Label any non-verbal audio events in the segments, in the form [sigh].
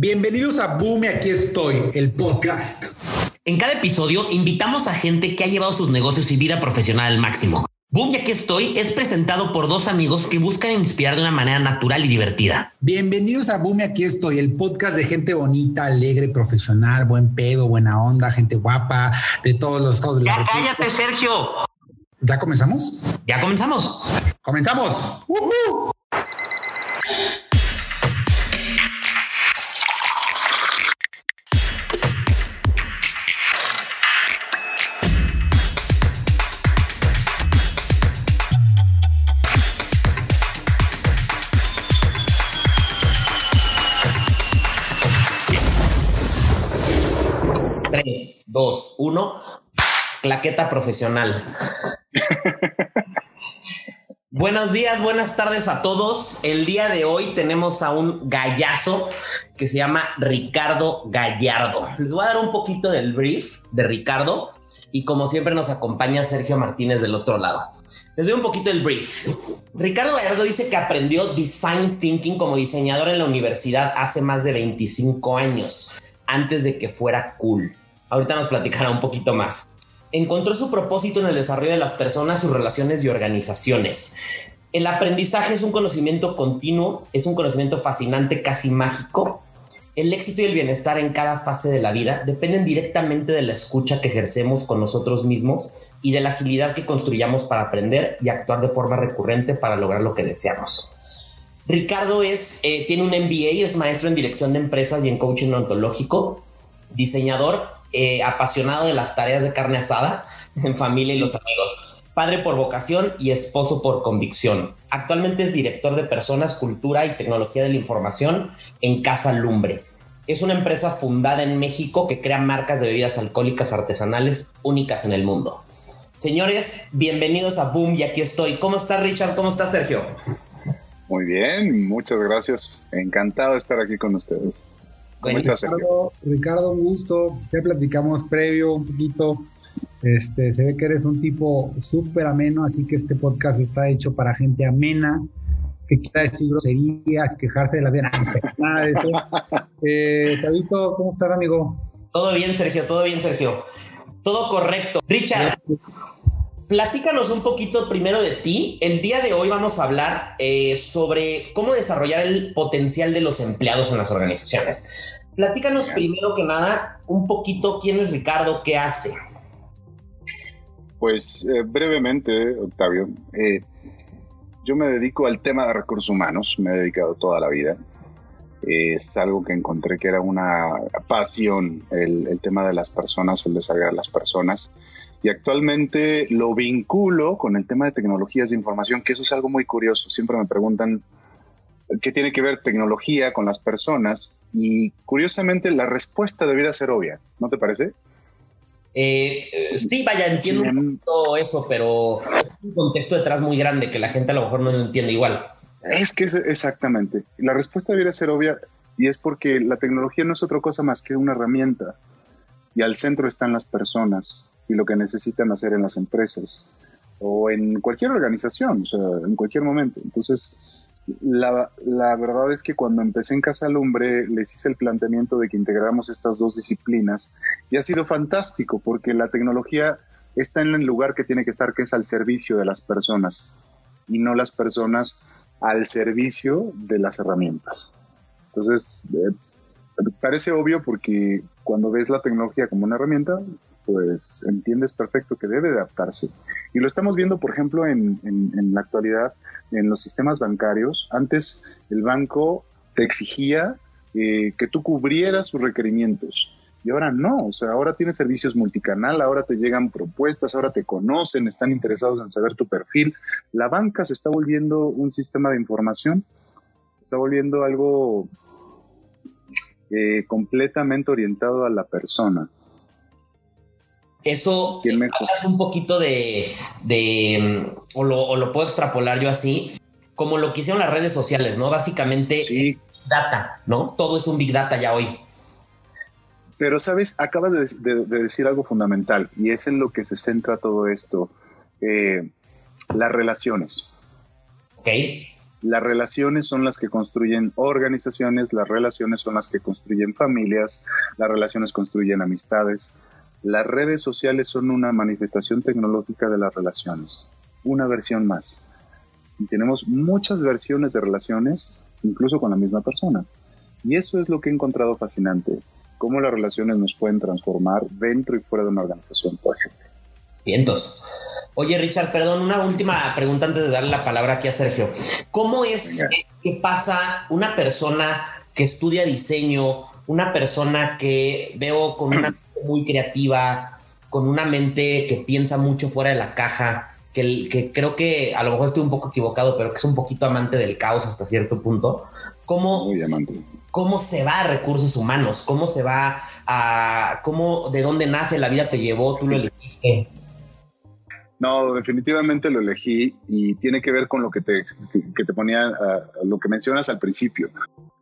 Bienvenidos a Boom y aquí estoy, el podcast. En cada episodio invitamos a gente que ha llevado sus negocios y vida profesional al máximo. Boom, y aquí estoy, es presentado por dos amigos que buscan inspirar de una manera natural y divertida. Bienvenidos a Boom y aquí estoy, el podcast de gente bonita, alegre, profesional, buen pedo, buena onda, gente guapa, de todos los estados de la Ya cállate, Sergio. ¿Ya comenzamos? Ya comenzamos. ¡Comenzamos! ¡Uh dos, uno. Claqueta profesional. Buenos días, buenas tardes a todos. El día de hoy tenemos a un gallazo que se llama Ricardo Gallardo. Les voy a dar un poquito del brief de Ricardo y como siempre nos acompaña Sergio Martínez del otro lado. Les doy un poquito del brief. Ricardo Gallardo dice que aprendió design thinking como diseñador en la universidad hace más de 25 años, antes de que fuera cool. Ahorita nos platicará un poquito más. Encontró su propósito en el desarrollo de las personas, sus relaciones y organizaciones. El aprendizaje es un conocimiento continuo, es un conocimiento fascinante, casi mágico. El éxito y el bienestar en cada fase de la vida dependen directamente de la escucha que ejercemos con nosotros mismos y de la agilidad que construyamos para aprender y actuar de forma recurrente para lograr lo que deseamos. Ricardo es, eh, tiene un MBA, es maestro en dirección de empresas y en coaching ontológico, diseñador eh, apasionado de las tareas de carne asada [laughs] en familia y los amigos, padre por vocación y esposo por convicción. Actualmente es director de personas, cultura y tecnología de la información en Casa Lumbre. Es una empresa fundada en México que crea marcas de bebidas alcohólicas artesanales únicas en el mundo. Señores, bienvenidos a Boom y aquí estoy. ¿Cómo está Richard? ¿Cómo está Sergio? Muy bien, muchas gracias. Encantado de estar aquí con ustedes. ¿Cómo estás, Ricardo, Ricardo, un gusto. Ya platicamos previo un poquito. Este, se ve que eres un tipo súper ameno, así que este podcast está hecho para gente amena, que quiera decir groserías, quejarse de la vida, nada de eso. [laughs] Eh, Tabito, ¿cómo estás, amigo? Todo bien, Sergio, todo bien, Sergio. Todo correcto. Richard, platícanos un poquito primero de ti. El día de hoy vamos a hablar eh, sobre cómo desarrollar el potencial de los empleados en las organizaciones. Platícanos primero que nada un poquito quién es Ricardo, qué hace. Pues eh, brevemente, Octavio, eh, yo me dedico al tema de recursos humanos, me he dedicado toda la vida. Es algo que encontré que era una pasión, el, el tema de las personas, el desarrollar las personas y actualmente lo vinculo con el tema de tecnologías de información, que eso es algo muy curioso. Siempre me preguntan qué tiene que ver tecnología con las personas y curiosamente la respuesta debería ser obvia, ¿no te parece? Eh, sí, vaya, entiendo un poquito eso, pero hay un contexto detrás muy grande que la gente a lo mejor no lo entiende igual. Es que es exactamente. La respuesta debería ser obvia y es porque la tecnología no es otra cosa más que una herramienta y al centro están las personas y lo que necesitan hacer en las empresas o en cualquier organización, o sea, en cualquier momento. Entonces, la, la, verdad es que cuando empecé en Casa Lumbre les hice el planteamiento de que integráramos estas dos disciplinas y ha sido fantástico porque la tecnología está en el lugar que tiene que estar, que es al servicio de las personas y no las personas al servicio de las herramientas. Entonces, eh, parece obvio porque cuando ves la tecnología como una herramienta, pues entiendes perfecto que debe adaptarse. Y lo estamos viendo, por ejemplo, en, la actualidad, en los sistemas bancarios. Antes el banco te exigía eh, que tú cubrieras sus requerimientos. Y ahora no, o sea, ahora tienes servicios multicanal, ahora te llegan propuestas, ahora te conocen, están interesados en saber tu perfil. La banca se está volviendo un sistema de información, se está volviendo algo eh, completamente orientado a la persona. Eso hablas un poquito de, o, lo, puedo extrapolar yo así, como lo que hicieron las redes sociales, ¿no? Básicamente, sí. data, ¿no? Todo es un big data ya hoy. Pero, ¿sabes? Acabas de, decir algo fundamental y es en lo que se centra todo esto. Eh, las relaciones. Ok. Las relaciones son las que construyen organizaciones, las relaciones son las que construyen familias, las relaciones construyen amistades. Las redes sociales son una manifestación tecnológica de las relaciones, una versión más. Y tenemos muchas versiones de relaciones, incluso con la misma persona. Y eso es lo que he encontrado fascinante, cómo las relaciones nos pueden transformar dentro y fuera de una organización, por ejemplo. Vientos. Oye, Richard, perdón, una última pregunta antes de darle la palabra aquí a Sergio. ¿Cómo es que, pasa una persona que estudia diseño, una persona que veo con una muy creativa, con una mente que piensa mucho fuera de la caja, que, que, creo que a lo mejor estoy un poco equivocado, pero que es un poquito amante del caos hasta cierto punto. ¿Cómo, muy amante. ¿Cómo se va a recursos humanos? ¿Cómo se va a... cómo, de dónde nace la vida te llevó? ¿Tú lo elegiste? No, definitivamente lo elegí y tiene que ver con lo que te, que te ponía, lo que mencionas al principio.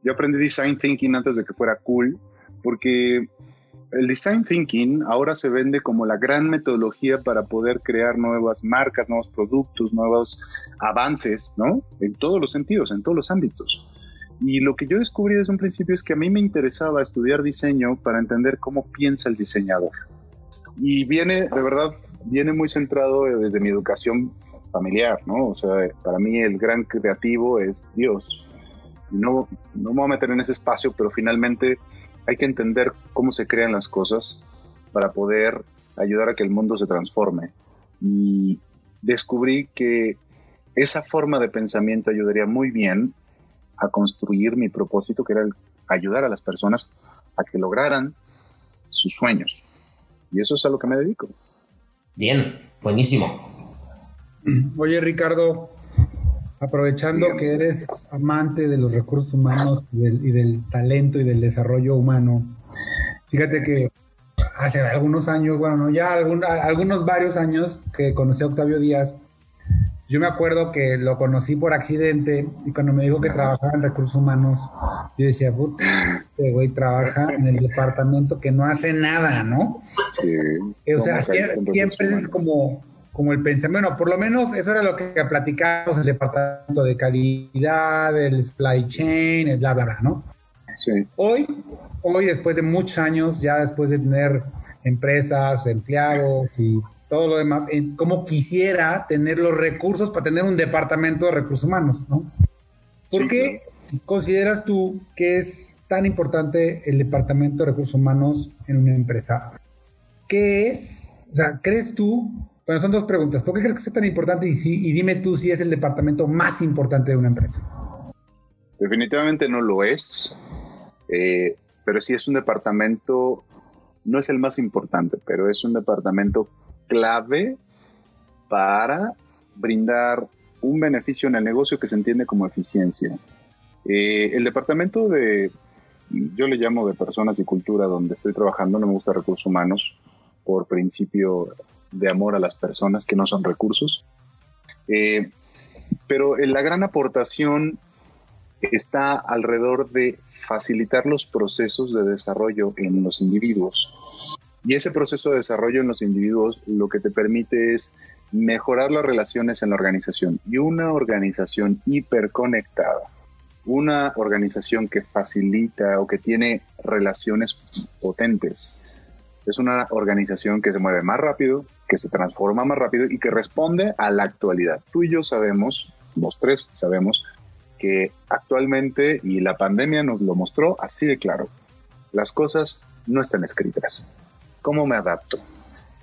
Yo aprendí design thinking antes de que fuera cool, porque el design thinking ahora se vende como la gran metodología para poder crear nuevas marcas, nuevos productos, nuevos avances, ¿no? En todos los sentidos, en todos los ámbitos. Y lo que yo descubrí desde un principio es que a mí me interesaba estudiar diseño para entender cómo piensa el diseñador. Y viene, de verdad, viene muy centrado desde mi educación familiar, ¿no? O sea, para mí el gran creativo es Dios. No, no me voy a meter en ese espacio, pero finalmente hay que entender cómo se crean las cosas para poder ayudar a que el mundo se transforme. Y descubrí que esa forma de pensamiento ayudaría muy bien a construir mi propósito, que era ayudar a las personas a que lograran sus sueños. Y eso es a lo que me dedico. Bien, buenísimo. Oye, Ricardo, aprovechando que eres amante de los recursos humanos y del, talento y del desarrollo humano, fíjate que hace algunos años, bueno, ya algunos varios años que conocí a Octavio Díaz, yo me acuerdo que lo conocí por accidente y cuando me dijo que trabajaba en recursos humanos, yo decía, puta, este güey trabaja en el departamento que no hace nada, ¿no? Sí, o sea, siempre es como, como el pensamiento, bueno, por lo menos eso era lo que platicábamos, el departamento de calidad, el supply chain, el bla, bla, bla, ¿no? Sí. Hoy, hoy después de muchos años, ya después de tener empresas, empleados y todo lo demás, en cómo quisiera tener los recursos para tener un departamento de recursos humanos, ¿no? ¿Por qué consideras tú que es tan importante el departamento de recursos humanos en una empresa? ¿Qué es? O sea, ¿crees tú? Bueno, son dos preguntas. ¿Por qué crees que es tan importante? Y, y dime tú si es el departamento más importante de una empresa. Definitivamente no lo es, eh, pero sí es un departamento, no es el más importante, pero es un departamento clave para brindar un beneficio en el negocio que se entiende como eficiencia. Eh, el departamento de, yo le llamo de personas y cultura donde estoy trabajando, no me gusta recursos humanos por principio de amor a las personas que no son recursos. Eh, pero la gran aportación está alrededor de facilitar los procesos de desarrollo en los individuos. Y ese proceso de desarrollo en los individuos lo que te permite es mejorar las relaciones en la organización. Y una organización hiperconectada, una organización que facilita o que tiene relaciones potentes, es una organización que se mueve más rápido, que se transforma más rápido y que responde a la actualidad. Tú y yo sabemos, los tres sabemos, que actualmente, y la pandemia nos lo mostró así de claro, las cosas no están escritas. ¿Cómo me adapto?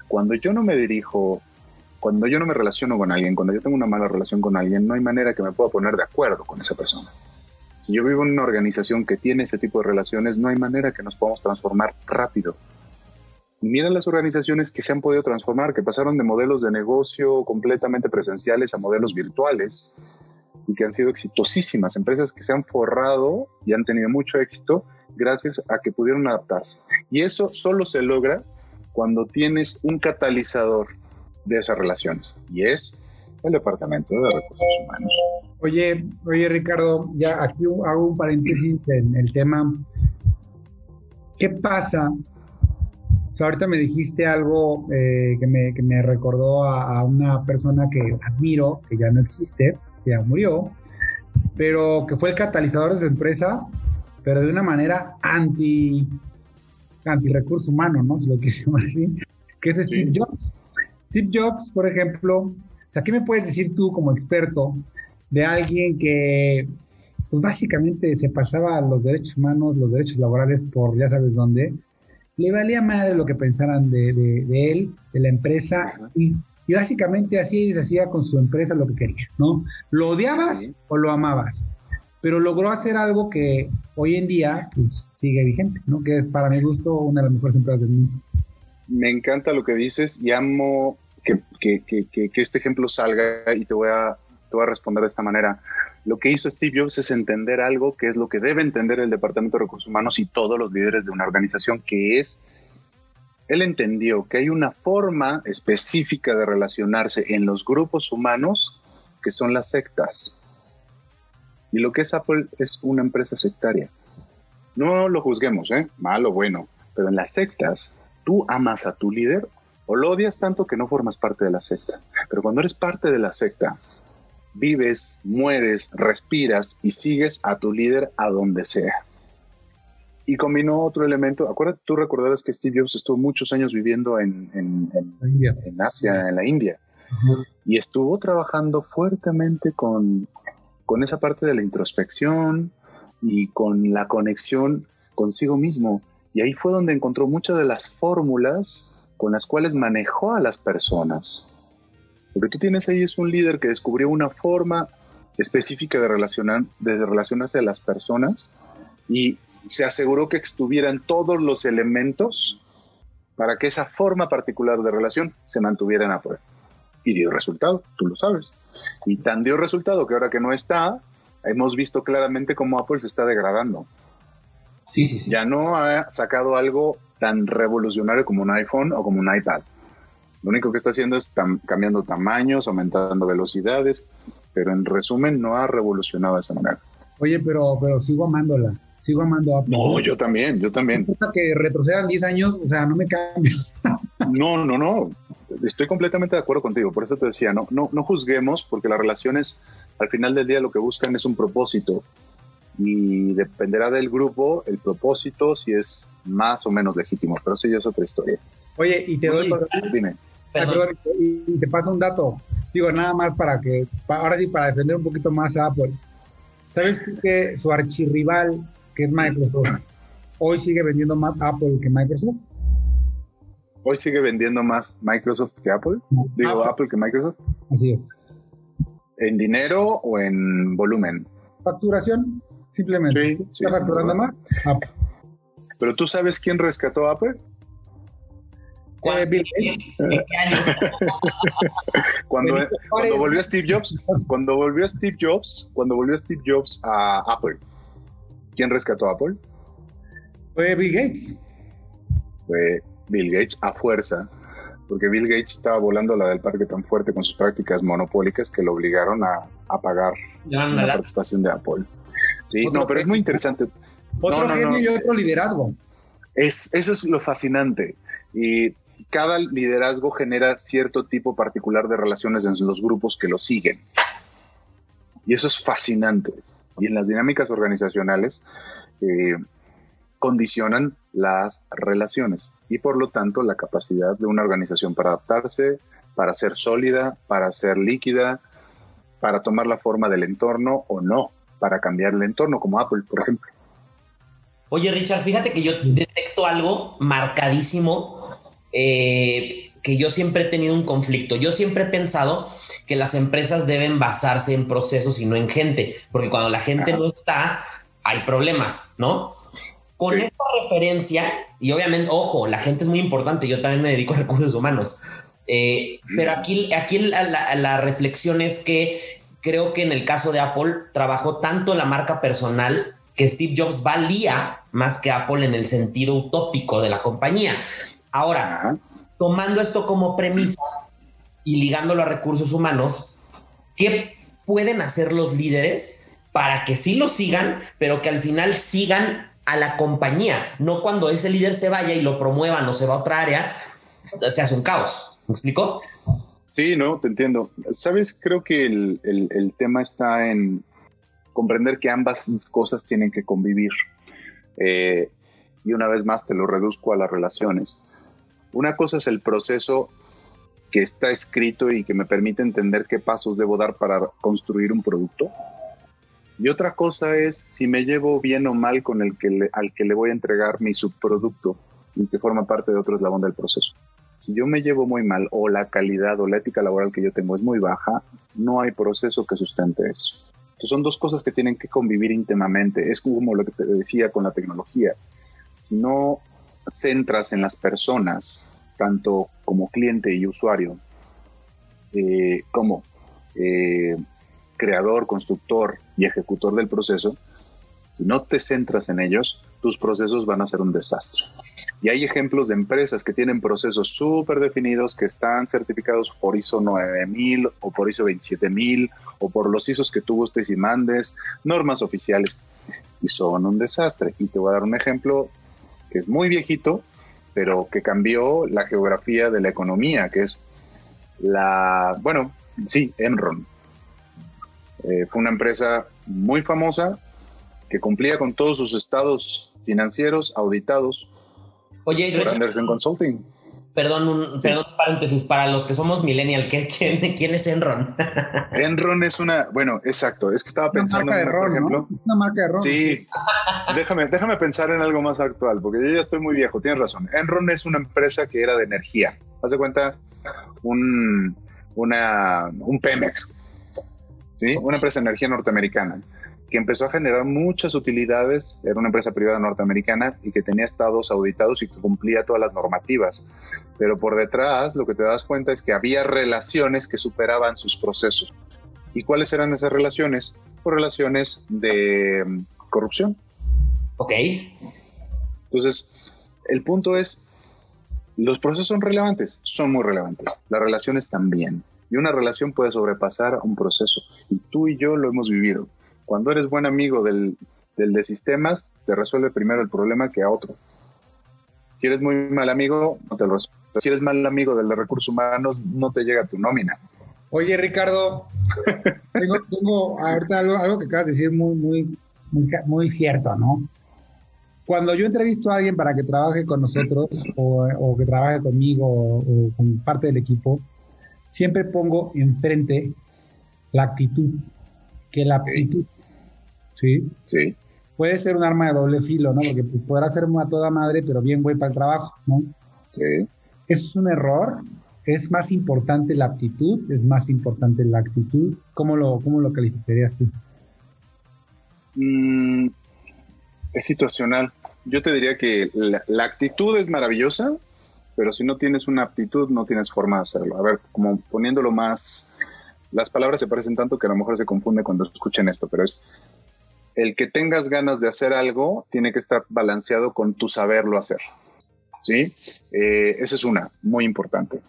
Cuando yo no me dirijo, cuando yo no me relaciono con alguien, cuando yo tengo una mala relación con alguien, no hay manera que me pueda poner de acuerdo con esa persona. Si yo vivo en una organización que tiene ese tipo de relaciones, no hay manera que nos podamos transformar rápido. Y miren las organizaciones que se han podido transformar, que pasaron de modelos de negocio completamente presenciales a modelos virtuales y que han sido exitosísimas, empresas que se han forrado y han tenido mucho éxito gracias a que pudieron adaptarse. Y eso solo se logra cuando tienes un catalizador de esas relaciones y es el Departamento de Recursos Humanos. Oye, oye Ricardo, ya aquí hago un paréntesis en el tema. ¿Qué pasa? O sea, ahorita me dijiste algo eh, que, me, que, me, recordó a, a, una persona que admiro, que ya no existe, que ya murió, pero que fue el catalizador de su empresa, pero de una manera anti, anti recurso humano, ¿no? Si lo quisimos [laughs] decir, que es Steve Jobs. Steve Jobs, por ejemplo, o sea, ¿qué me puedes decir tú como experto de alguien que, pues básicamente se pasaba los derechos humanos, los derechos laborales por ya sabes dónde? Le valía madre lo que pensaran de, él, de la empresa, y, básicamente así hacía con su empresa lo que quería, ¿no? ¿Lo odiabas o lo amabas? Pero logró hacer algo que hoy en día pues, sigue vigente, ¿no? Que es para mi gusto una de las mejores empresas del mundo. Me encanta lo que dices y amo que, este ejemplo salga y te voy, a, te voy a responder de esta manera. Lo que hizo Steve Jobs es entender algo que es lo que debe entender el Departamento de Recursos Humanos y todos los líderes de una organización, que es, él entendió que hay una forma específica de relacionarse en los grupos humanos que son las sectas. Y lo que es Apple es una empresa sectaria. No lo juzguemos, ¿eh? Malo bueno, pero en las sectas tú amas a tu líder o lo odias tanto que no formas parte de la secta. Pero cuando eres parte de la secta, vives, mueres, respiras y sigues a tu líder a donde sea. Y combinó otro elemento. Acuérdate, tú recordarás que Steve Jobs estuvo muchos años viviendo en, en, Asia, en la India. Y estuvo trabajando fuertemente con, con esa parte de la introspección y con la conexión consigo mismo. Y ahí fue donde encontró muchas de las fórmulas con las cuales manejó a las personas. Lo que tú tienes ahí es un líder que descubrió una forma específica de, relacionar, de relacionarse a las personas y se aseguró que estuvieran todos los elementos para que esa forma particular de relación se mantuviera en afuera. Y dio resultado, tú lo sabes. Y tan dio resultado que ahora que no está, hemos visto claramente cómo Apple se está degradando. Sí, sí, sí. Ya no ha sacado algo tan revolucionario como un iPhone o como un iPad. Lo único que está haciendo es cambiando tamaños, aumentando velocidades, pero en resumen no ha revolucionado de esa manera. Oye, pero, pero sigo amándola, sigo amando a Apple. No, yo también, yo también. Que retrocedan 10 años, o sea, no me cambio. [laughs] no, no, no, estoy completamente de acuerdo contigo, por eso te decía, no, no, no juzguemos, porque las relaciones al final del día lo que buscan es un propósito y dependerá del grupo el propósito si es más o menos legítimo, pero eso ya es otra historia. Oye, y te doy, dime. Y te paso un dato, digo, nada más para que, ahora sí, para defender un poquito más a Apple. ¿Sabes que su archirrival, que es Microsoft, hoy sigue vendiendo más Apple que Microsoft? Hoy sigue vendiendo más Microsoft que Apple. Digo, Apple que Microsoft. Así es. ¿En dinero o en volumen? Facturación. Simplemente. ¿Está facturando más? Apple. Pero tú sabes quién rescató a Apple? Eh, Bill Gates. [laughs] cuando, cuando volvió Steve Jobs, cuando volvió Steve Jobs, cuando volvió Steve Jobs a Apple, ¿quién rescató a Apple? Fue Bill Gates. Fue Bill Gates a fuerza, porque Bill Gates estaba volando la del parque tan fuerte con sus prácticas monopólicas que lo obligaron a, a pagar la participación de Apple. Sí, no, pero es muy interesante. Otro genio y otro liderazgo. Es, eso es lo fascinante. Y cada liderazgo genera cierto tipo particular de relaciones en los grupos que lo siguen. Y eso es fascinante. Y en las dinámicas organizacionales eh, condicionan las relaciones y por lo tanto la capacidad de una organización para adaptarse, para ser sólida, para ser líquida, para tomar la forma del entorno o no para cambiar el entorno, como Apple, por ejemplo. Oye, Richard, fíjate que yo detecto algo marcadísimo eh, que yo siempre he tenido un conflicto. Yo siempre he pensado que las empresas deben basarse en procesos y no en gente, porque cuando la gente no está, hay problemas, ¿no? Con esta referencia, y obviamente, ojo, la gente es muy importante, yo también me dedico a recursos humanos, eh, pero aquí, aquí la, reflexión es que creo que en el caso de Apple trabajó tanto la marca personal que Steve Jobs valía más que Apple en el sentido utópico de la compañía. Ahora, tomando esto como premisa y ligándolo a recursos humanos, ¿qué pueden hacer los líderes para que sí lo sigan, pero que al final sigan a la compañía? No cuando ese líder se vaya y lo promuevan o se va a otra área, se hace un caos. ¿Me explico? Sí, no, te entiendo. Sabes, creo que el, tema está en, comprender que ambas cosas tienen que convivir. Eh, y una vez más te lo reduzco a las relaciones. Una cosa es el proceso que está escrito y que me permite entender qué pasos debo dar para construir un producto. Y otra cosa es si me llevo bien o mal con el que al que le voy a entregar mi subproducto y que forma parte de otro eslabón del proceso. Si yo me llevo muy mal o la calidad o la ética laboral que yo tengo es muy baja, no hay proceso que sustente eso. Entonces son dos cosas que tienen que convivir íntimamente. Es como lo que te decía con la tecnología. Si no centras en las personas, tanto como cliente y usuario, eh, como eh, creador, constructor y ejecutor del proceso, si no te centras en ellos, tus procesos van a ser un desastre. Y hay ejemplos de empresas que tienen procesos súper definidos, que están certificados por ISO 9000 o por ISO 27000 o por los ISOs que tú gustes y mandes, normas oficiales, y son un desastre. Y te voy a dar un ejemplo que es muy viejito, pero que cambió la geografía de la economía, que es la, bueno, sí, Enron. Eh, fue una empresa muy famosa que cumplía con todos sus estados financieros auditados Oye, Richard, Consulting. Perdón, un, perdón, paréntesis, para los que somos millennial, ¿quién, quién es Enron? [laughs] Enron es una, bueno, exacto, es que estaba pensando en por ejemplo. Es una marca de ron. Sí, déjame, déjame pensar en algo más actual, porque yo ya estoy muy viejo, tienes razón. Enron es una empresa que era de energía. Haz de cuenta un, una, un Pemex, ¿sí? Una empresa de energía norteamericana que empezó a generar muchas utilidades, era una empresa privada norteamericana y que tenía estados auditados y que cumplía todas las normativas. Pero por detrás lo que te das cuenta es que había relaciones que superaban sus procesos. ¿Y cuáles eran esas relaciones? Pues relaciones de mm, corrupción. Ok. Entonces, el punto es, los procesos son relevantes, son muy relevantes. Las relaciones también. Y una relación puede sobrepasar a un proceso. Y tú y yo lo hemos vivido. Cuando eres buen amigo del, de sistemas, te resuelve primero el problema que a otro. Si eres muy mal amigo, no te lo. Si eres mal amigo de recursos humanos, no te llega tu nómina. Oye, Ricardo, [laughs] tengo, ahorita algo, que acabas de decir muy, muy, muy, cierto, ¿no? Cuando yo entrevisto a alguien para que trabaje con nosotros o, que trabaje conmigo o, o, con parte del equipo, siempre pongo enfrente la actitud, que la actitud ¿sí? Sí. Puede ser un arma de doble filo, ¿no? Porque podrá ser a toda madre, pero bien güey para el trabajo, ¿no? Sí. Es un error. Es más importante la aptitud, es más importante la actitud. ¿Cómo lo, cómo lo calificarías tú? Mm, es situacional. Yo te diría que la, actitud es maravillosa, pero si no tienes una aptitud, no tienes forma de hacerlo. A ver, como poniéndolo más. Las palabras se parecen tanto que a lo mejor se confunde cuando escuchen esto, pero es el que tengas ganas de hacer algo tiene que estar balanceado con tu saberlo hacer. ¿Sí? Eh, esa es una, muy importante.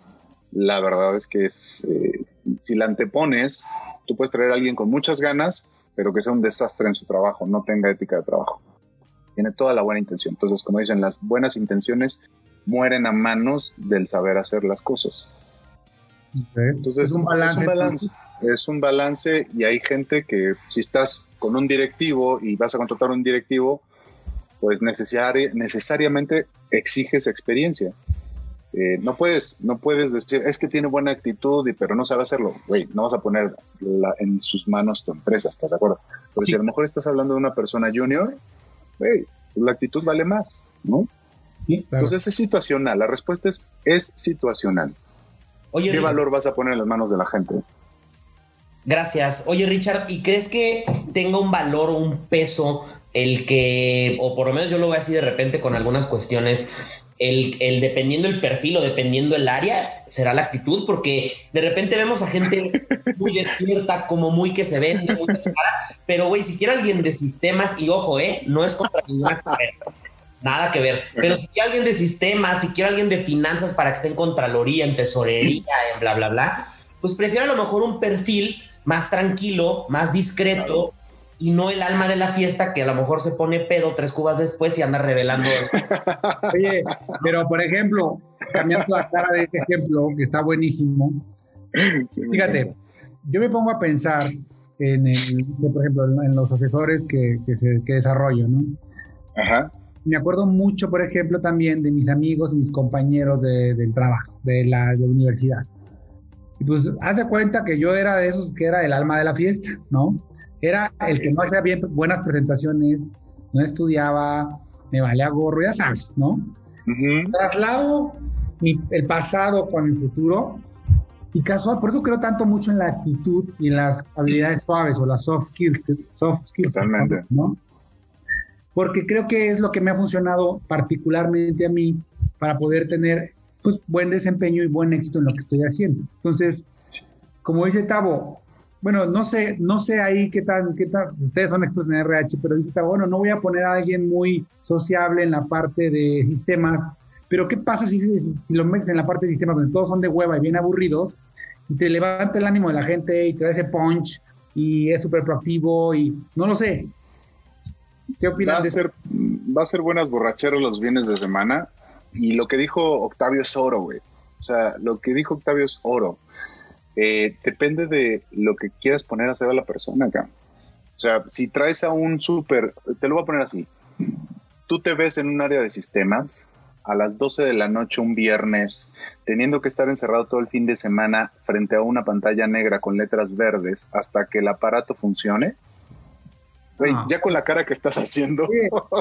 La verdad es que es, eh, si la antepones, tú puedes traer a alguien con muchas ganas, pero que sea un desastre en su trabajo, no tenga ética de trabajo. Tiene toda la buena intención. Entonces, como dicen, las buenas intenciones mueren a manos del saber hacer las cosas. Entonces, es un balance es un balance y hay gente que si estás con un directivo y vas a contratar un directivo, pues necesariamente exiges experiencia. Eh, no puedes, no puedes decir, es que tiene buena actitud, y, pero no sabe hacerlo. Güey, no vas a poner en sus manos tu empresa, ¿estás de acuerdo? Porque si a lo mejor estás hablando de una persona junior, güey, la actitud vale más, ¿no? Entonces es situacional. La respuesta es, es situacional. Oye, ¿Qué valor vas a poner en las manos de la gente? Gracias. Oye, Richard, ¿y crees que tenga un valor o un peso el que, o por lo menos yo lo voy a decir de repente con algunas cuestiones, el, el, dependiendo el perfil o dependiendo el área, será la actitud, porque de repente vemos a gente muy despierta, como muy que se vende, muy pero güey, si quiere alguien de sistemas, y ojo, eh, no es contra ninguna nada que ver, pero si quiere alguien de sistemas, si quiere alguien de finanzas para que esté en Contraloría, en Tesorería, en bla, bla, bla, pues prefiero a lo mejor un perfil más tranquilo, más discreto. Y no el alma de la fiesta que a lo mejor se pone pedo tres cubas después y anda revelando. [laughs] Oye, pero por ejemplo, cambiando la cara de ese ejemplo, que está buenísimo. Fíjate, yo me pongo a pensar en el, por ejemplo, en los asesores que, que, se, que desarrollo, ¿no? Ajá. Me acuerdo mucho, por ejemplo, también de mis amigos y mis compañeros de, del trabajo, de la, de la universidad. Y pues, haz de cuenta que yo era de esos que era el alma de la fiesta, ¿no? Era el que no hacía bien buenas presentaciones, no estudiaba, me valía gorro, ya sabes, ¿no? Traslado el pasado con el futuro y casual, por eso creo tanto mucho en la actitud y en las habilidades suaves o las soft skills, soft skills Totalmente. ¿no? Porque creo que es lo que me ha funcionado particularmente a mí para poder tener pues buen desempeño y buen éxito en lo que estoy haciendo. Entonces, como dice Tavo, bueno, no sé, no sé ahí qué tal, qué tal, ustedes son expertos en RH, pero dice Tavo, bueno, no voy a poner a alguien muy sociable en la parte de sistemas, pero ¿qué pasa si, si, lo metes en la parte de sistemas donde todos son de hueva y bien aburridos y te levanta el ánimo de la gente y te da ese punch y es súper proactivo y no lo sé. ¿Qué opinas? Va a, ser, va a ser buenas borracheras los bienes de semana y lo que dijo Octavio es oro, güey. O sea, lo que dijo Octavio es oro. Eh, depende de lo que quieras poner a hacer a la persona acá. O sea, si traes a un súper, te lo voy a poner así. Tú te ves en un área de sistemas a las 12 de la noche un viernes, teniendo que estar encerrado todo el fin de semana frente a una pantalla negra con letras verdes hasta que el aparato funcione. Ah. ya con la cara que estás haciendo.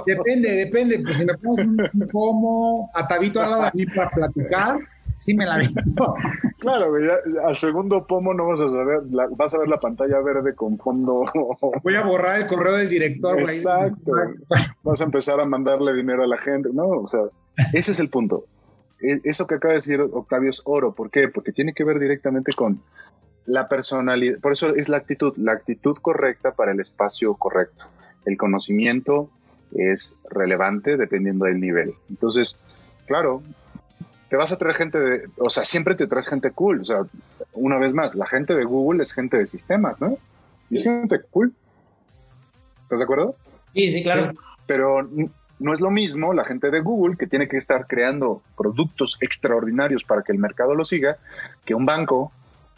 depende, depende. Pues si me pones un pomo atavito al lado de mí para platicar, sí me la veo. claro, al segundo pomo no vas a saber, vas a ver la pantalla verde con fondo. Voy a borrar el correo del director. Exacto. vas a empezar a mandarle dinero a la gente. No, o sea, ese es el punto. E, eso que acaba de decir Octavio es oro. ¿Por qué? Porque tiene que ver directamente con la personalidad. Por eso es la actitud, la actitud correcta para el espacio correcto. El conocimiento es relevante dependiendo del nivel. Entonces, claro, te vas a traer gente de, o sea, siempre te traes gente cool. O sea, una vez más, la gente de Google es gente de sistemas, ¿no? Y es gente cool. ¿Estás de acuerdo? Sí, sí, claro. Pero no es lo mismo la gente de Google que tiene que estar creando productos extraordinarios para que el mercado lo siga que un banco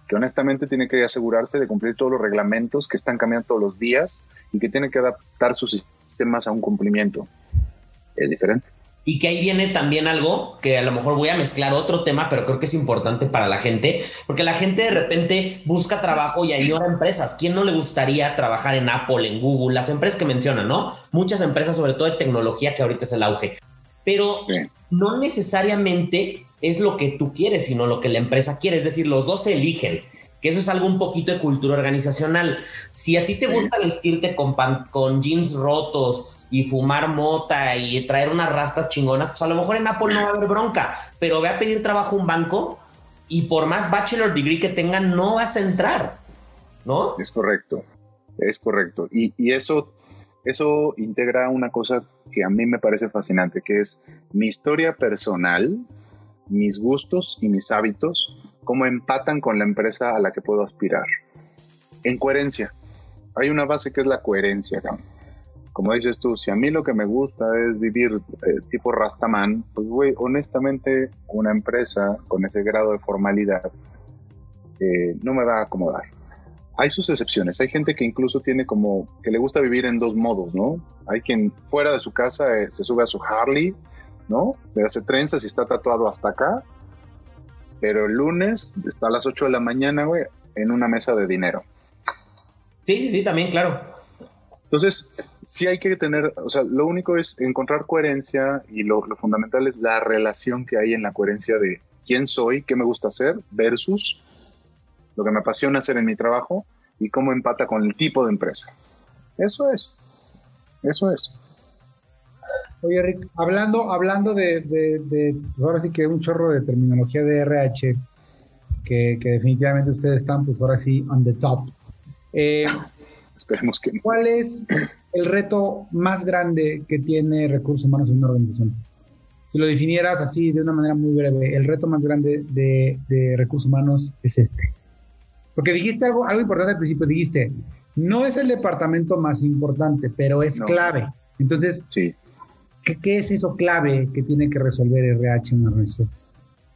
que honestamente tiene que asegurarse de cumplir todos los reglamentos que están cambiando todos los días y que tiene que adaptar sus sistemas a un cumplimiento. Es diferente. Y que ahí viene también algo que a lo mejor voy a mezclar otro tema, pero creo que es importante para la gente, porque la gente de repente busca trabajo y añora empresas. ¿Quién no le gustaría trabajar en Apple, en Google, las empresas que mencionan, ¿no? Muchas empresas, sobre todo de tecnología, que ahorita es el auge. Pero no necesariamente es lo que tú quieres, sino lo que la empresa quiere. Es decir, los dos se eligen, que eso es algo un poquito de cultura organizacional. Si a ti te gusta vestirte con, con jeans rotos, y fumar mota y traer unas rastas chingonas, pues a lo mejor en Apple no va a haber bronca, pero ve a pedir trabajo a un banco y por más bachelor degree que tengan, no vas a entrar, ¿no? Es correcto, es correcto. Y, y eso, eso integra una cosa que a mí me parece fascinante, que es mi historia personal, mis gustos y mis hábitos, cómo empatan con la empresa a la que puedo aspirar. En coherencia. Hay una base que es la coherencia, como dices tú, si a mí lo que me gusta es vivir eh, tipo Rastaman, pues güey, honestamente una empresa con ese grado de formalidad eh, no me va a acomodar. Hay sus excepciones, hay gente que incluso tiene como que le gusta vivir en dos modos, ¿no? Hay quien fuera de su casa eh, se sube a su Harley, ¿no? Se hace trenzas y está tatuado hasta acá, pero el lunes está a las 8 de la mañana, güey, en una mesa de dinero. Sí, sí, sí, también, claro. Entonces, sí hay que tener, o sea, lo único es encontrar coherencia y lo, fundamental es la relación que hay en la coherencia de quién soy, qué me gusta hacer, versus lo que me apasiona hacer en mi trabajo y cómo empata con el tipo de empresa. Eso es, eso es. Oye, Rick, hablando, hablando de, de, pues ahora sí que un chorro de terminología de RH, que, que definitivamente ustedes están, pues ahora sí, on the top. Eh, Esperemos que ¿Cuál es el reto más grande que tiene recursos humanos en una organización? Si lo definieras así de una manera muy breve, el reto más grande de, recursos humanos es este. Porque dijiste algo, algo importante al principio, dijiste, no es el departamento más importante, pero es clave. Entonces, sí. ¿Qué, ¿qué, es eso clave que tiene que resolver RH en?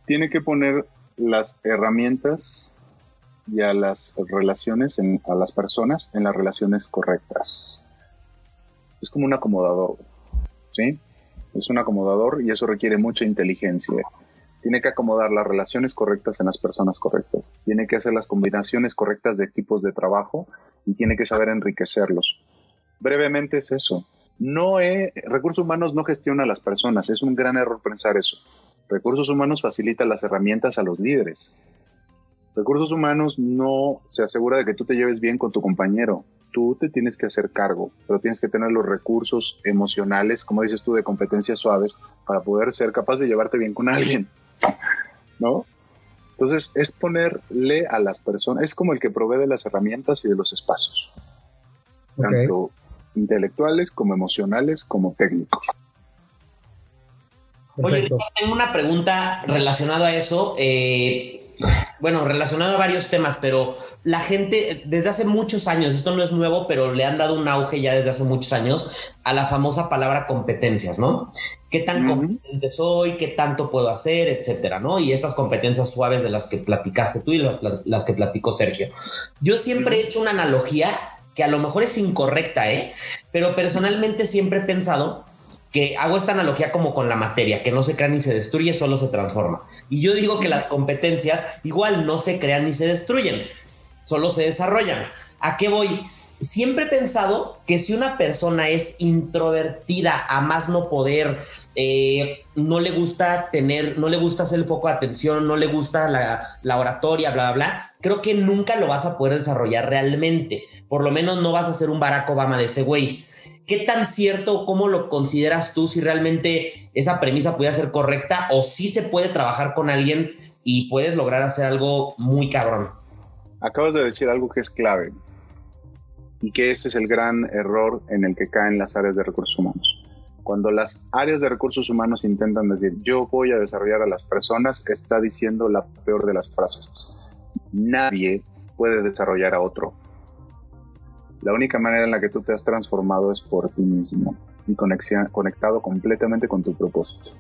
Tiene que poner las herramientas y a las relaciones, a las personas en las relaciones correctas. Es como un acomodador, ¿sí? Es un acomodador y eso requiere mucha inteligencia. Tiene que acomodar las relaciones correctas en las personas correctas. Tiene que hacer las combinaciones correctas de equipos de trabajo y tiene que saber enriquecerlos. Brevemente es eso. No he, recursos humanos no gestiona a las personas. Es un gran error pensar eso. Recursos humanos facilita las herramientas a los líderes. Recursos humanos no se asegura de que tú te lleves bien con tu compañero. Tú te tienes que hacer cargo, pero tienes que tener los recursos emocionales, como dices tú, de competencias suaves para poder ser capaz de llevarte bien con alguien. [laughs] ¿No? Entonces, es ponerle a las personas, es como el que provee de las herramientas y de los espacios, tanto intelectuales como emocionales como técnicos. Oye, tengo una pregunta relacionada a eso. Eh, bueno, relacionado a varios temas, pero la gente desde hace muchos años, esto no es nuevo, pero le han dado un auge ya desde hace muchos años a la famosa palabra competencias, ¿no? ¿Qué tan competente soy? ¿Qué tanto puedo hacer? Etcétera, ¿no? Y estas competencias suaves de las que platicaste tú y las, que platicó Sergio. Yo siempre he hecho una analogía que a lo mejor es incorrecta, ¿eh? Pero personalmente siempre he pensado que hago esta analogía como con la materia, que no se crea ni se destruye, solo se transforma. Y yo digo que las competencias igual no se crean ni se destruyen, solo se desarrollan. ¿A qué voy? Siempre he pensado que si una persona es introvertida a más no poder, eh, no le gusta tener, no le gusta ser el foco de atención, no le gusta la, la oratoria, bla, bla, bla, creo que nunca lo vas a poder desarrollar realmente. Por lo menos no vas a ser un Barack Obama de ese güey ¿Qué tan cierto, cómo lo consideras tú, si realmente esa premisa puede ser correcta o si se puede trabajar con alguien y puedes lograr hacer algo muy cabrón? Acabas de decir algo que es clave y que ese es el gran error en el que caen las áreas de recursos humanos. Cuando las áreas de recursos humanos intentan decir yo voy a desarrollar a las personas, está diciendo la peor de las frases. Nadie puede desarrollar a otro la única manera en la que tú te has transformado es por ti mismo y conectado completamente con tu propósito.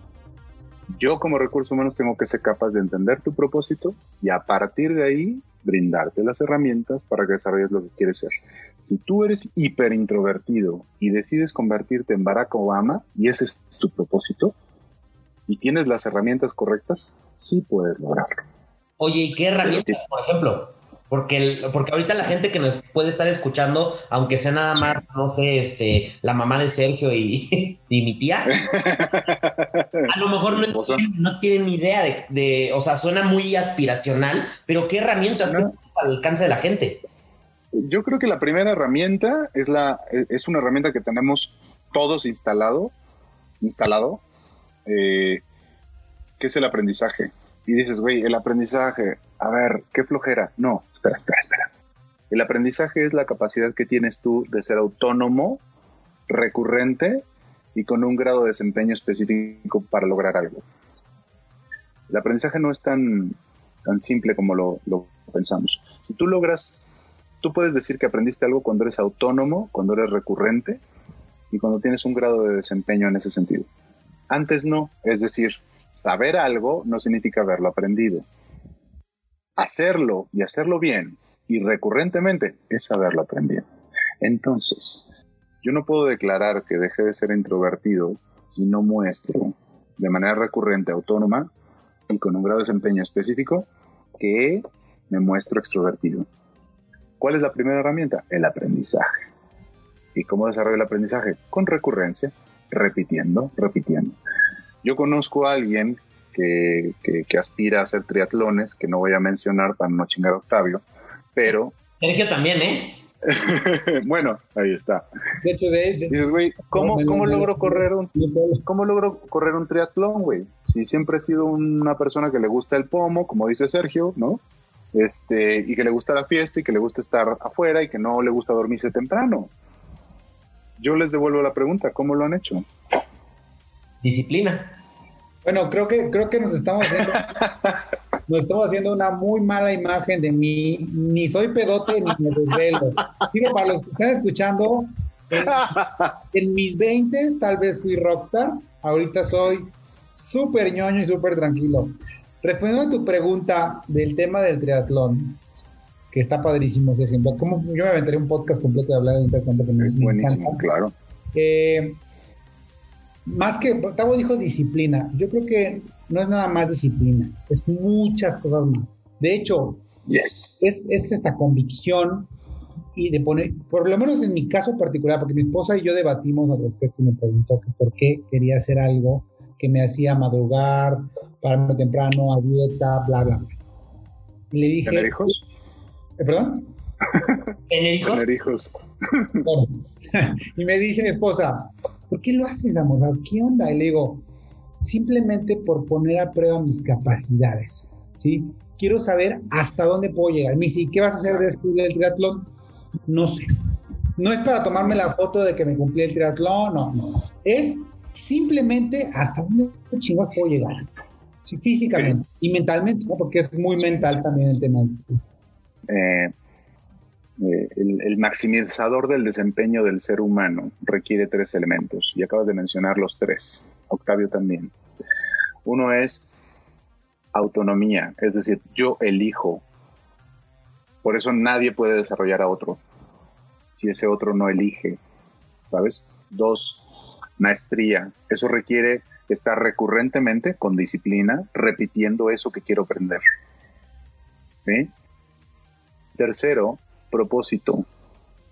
Yo como recurso humanos tengo que ser capaz de entender tu propósito y a partir de ahí brindarte las herramientas para que desarrolles lo que quieres ser. Si tú eres hiper introvertido y decides convertirte en Barack Obama y ese es tu propósito y tienes las herramientas correctas, sí puedes lograrlo. Oye, ¿y qué herramientas, por ejemplo? Porque, porque ahorita la gente que nos puede estar escuchando, aunque sea nada más, no sé, este, la mamá de Sergio y, [laughs] mi tía, a lo mejor no, [laughs] no tienen ni idea de, o sea, suena muy aspiracional, pero ¿qué herramientas al alcance de la gente? Yo creo que la primera herramienta es, la, es una herramienta que tenemos todos instalado, instalado, eh, que es el aprendizaje. Y dices, güey, el aprendizaje, a ver, qué flojera. No, espera, espera, espera. El aprendizaje es la capacidad que tienes tú de ser autónomo, recurrente y con un grado de desempeño específico para lograr algo. El aprendizaje no es tan, tan simple como lo, lo pensamos. Si tú logras, tú puedes decir que aprendiste algo cuando eres autónomo, cuando eres recurrente y cuando tienes un grado de desempeño en ese sentido. Antes no, es decir, saber algo no significa haberlo aprendido hacerlo y hacerlo bien y recurrentemente es haberlo aprendido. Entonces, yo no puedo declarar que deje de ser introvertido si no muestro de manera recurrente, autónoma y con un grado de desempeño específico que me muestro extrovertido. ¿Cuál es la primera herramienta? El aprendizaje. ¿Y cómo desarrollo el aprendizaje? Con recurrencia, repitiendo, repitiendo. Yo conozco a alguien que, aspira a hacer triatlones, que no voy a mencionar para no chingar a Octavio, pero... Sergio también, ¿eh? [laughs] bueno, ahí está. De hecho, de, Dices, güey, ¿cómo, ¿cómo logro correr un, cómo logro correr un triatlón, güey? Si siempre he sido una persona que le gusta el pomo, como dice Sergio, ¿no? Este, y que le gusta la fiesta y que le gusta estar afuera y que no le gusta dormirse temprano. Yo les devuelvo la pregunta, ¿cómo lo han hecho? Disciplina. Bueno, creo que, creo que nos estamos haciendo, [laughs] nos estamos haciendo una muy mala imagen de mí. Ni soy pedote ni me desvelo. Digo, para los que están escuchando, en, mis 20 tal vez fui rockstar. Ahorita soy súper ñoño y súper tranquilo. Respondiendo a tu pregunta del tema del triatlón, que está padrísimo ese ejemplo. Como yo me aventaría un podcast completo de hablar de intercambio que es buenísimo, claro. Eh, más que, Tavo dijo disciplina, yo creo que no es nada más disciplina, es muchas cosas más. De hecho, yes. es, es esta convicción y de poner, por lo menos en mi caso particular, porque mi esposa y yo debatimos al respecto y me preguntó que por qué quería hacer algo que me hacía madrugar, pararme temprano, a dieta, bla, bla. Y le dije... ¿Tener hijos? ¿Eh, ¿Perdón? ¿Tener hijos? Tener hijos. [laughs] y me dice mi esposa, ¿por qué lo haces, vamos? ¿Qué onda? Y le digo, simplemente por poner a prueba mis capacidades, ¿sí? Quiero saber hasta dónde puedo llegar. Me dice, ¿qué vas a hacer después del triatlón? No sé. No es para tomarme la foto de que me cumplí el triatlón, no, no. Es simplemente hasta dónde chingos puedo llegar. Sí, físicamente y mentalmente, ¿no? porque es muy mental también el tema. Eh, eh, el, el, maximizador del desempeño del ser humano requiere tres elementos y acabas de mencionar los tres, Octavio también. Uno es autonomía, es decir, yo elijo. Por eso nadie puede desarrollar a otro si ese otro no elige, ¿sabes? Dos, maestría. Eso requiere estar recurrentemente con disciplina repitiendo eso que quiero aprender. ¿Sí? Tercero, propósito.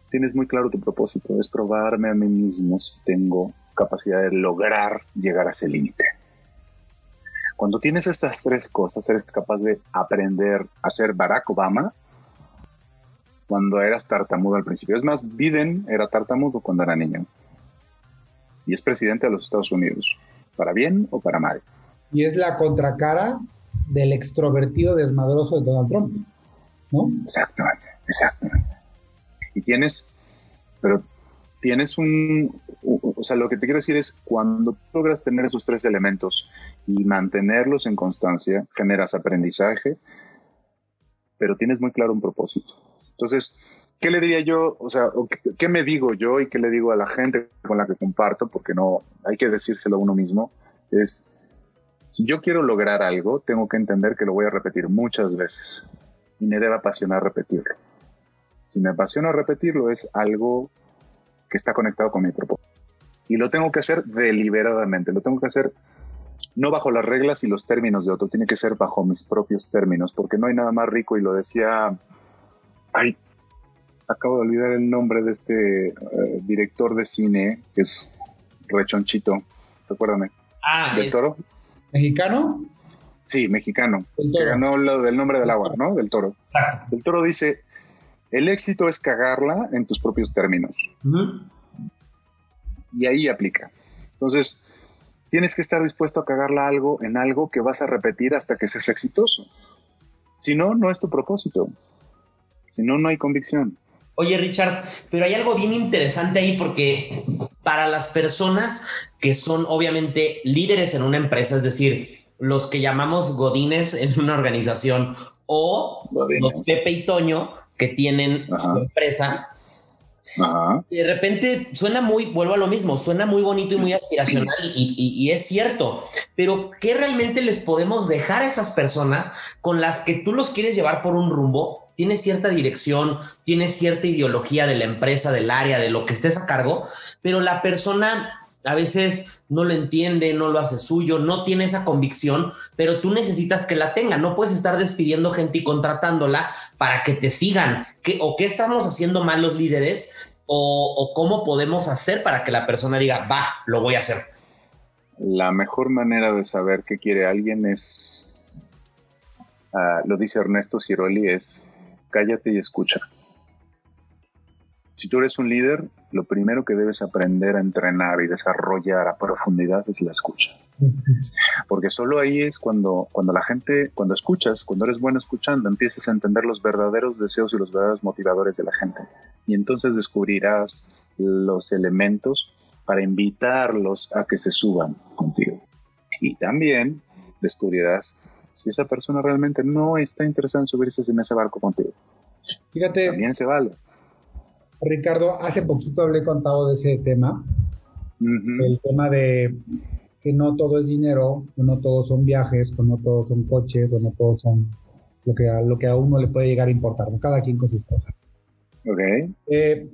Tienes muy claro tu propósito, es probarme a mí mismo si tengo capacidad de lograr llegar a ese límite. Cuando tienes estas tres cosas, eres capaz de aprender a ser Barack Obama cuando eras tartamudo al principio. Es más, Biden era tartamudo cuando era niño. Y es presidente de los Estados Unidos, para bien o para mal. Y es la contracara del extrovertido desmadroso de Donald Trump. ¿No? Exactamente, exactamente. Y tienes, pero tienes un, o sea, lo que te quiero decir es, cuando logras tener esos tres elementos y mantenerlos en constancia, generas aprendizaje, pero tienes muy claro un propósito. Entonces, ¿qué le diría yo? O sea, ¿qué me digo yo y qué le digo a la gente con la que comparto? Porque no, hay que decírselo a uno mismo. Es, si yo quiero lograr algo, tengo que entender que lo voy a repetir muchas veces y me debe apasionar repetirlo. Si me apasiona repetirlo es algo que está conectado con mi propósito. Y lo tengo que hacer deliberadamente, lo tengo que hacer no bajo las reglas y los términos de otro, tiene que ser bajo mis propios términos, porque no hay nada más rico y lo decía, ay, acabo de olvidar el nombre de este eh, director de cine, que es Rechonchito, recuérdame. Ah, ¿Del Toro? ¿Mexicano? Sí, mexicano. Que ganó lo del nombre del agua, ¿no? Del toro. El toro dice, el éxito es cagarla en tus propios términos. Y ahí aplica. Entonces, tienes que estar dispuesto a cagarla algo en algo que vas a repetir hasta que seas exitoso. Si no, no es tu propósito. Si no, no hay convicción. Oye, Richard, pero hay algo bien interesante ahí porque para las personas que son obviamente líderes en una empresa, es decir, los que llamamos godines en una organización o los Pepe y Toño que tienen su empresa. de repente suena muy, vuelvo a lo mismo, suena muy bonito y muy aspiracional y, y, es cierto, pero ¿qué realmente les podemos dejar a esas personas con las que tú los quieres llevar por un rumbo? Tienes cierta dirección, tienes cierta ideología de la empresa, del área, de lo que estés a cargo, pero la persona a veces no lo entiende, no lo hace suyo, no tiene esa convicción, pero tú necesitas que la tenga. No puedes estar despidiendo gente y contratándola para que te sigan. ¿Qué, ¿O qué estamos haciendo mal los líderes? O, cómo podemos hacer para que la persona diga, va, lo voy a hacer? La mejor manera de saber qué quiere alguien es, ah, lo dice Ernesto Ciroli, es cállate y escucha. Si tú eres un líder, lo primero que debes aprender a entrenar y desarrollar a profundidad es la escucha. Porque solo ahí es cuando, cuando la gente, cuando escuchas, cuando eres bueno escuchando, empiezas a entender los verdaderos deseos y los verdaderos motivadores de la gente. Y entonces descubrirás los elementos para invitarlos a que se suban contigo. Y también descubrirás si esa persona realmente no está interesada en subirse en ese barco contigo. Fíjate. También se vale. Ricardo, hace poquito hablé con de ese tema, el tema de que no todo es dinero, que no todos son viajes, que no todos son coches, o no todos son lo que, a, lo que a uno le puede llegar a importar, cada quien con sus cosas. Ok. Eh,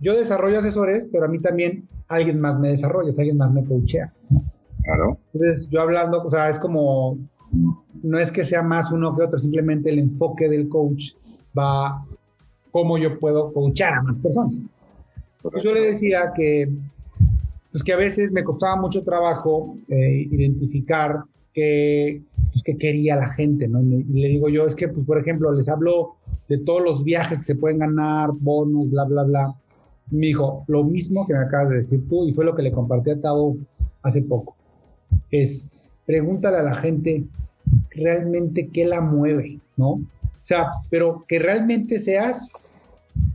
yo desarrollo asesores, pero a mí también alguien más me desarrolla, alguien más me coachea. Claro. Entonces, yo hablando, o sea, es como, no es que sea más uno que otro, simplemente el enfoque del coach va cómo yo puedo coachar a más personas. Yo le decía que, pues que a veces me costaba mucho trabajo eh, identificar qué pues, que quería la gente, ¿no? Y le digo yo, es que, pues, por ejemplo, les hablo de todos los viajes que se pueden ganar, bonos, bla, bla, bla. Me dijo, lo mismo que me acabas de decir tú, y fue lo que le compartí a Tavo hace poco. Es, pregúntale a la gente realmente qué la mueve, ¿no? O sea, pero que realmente seas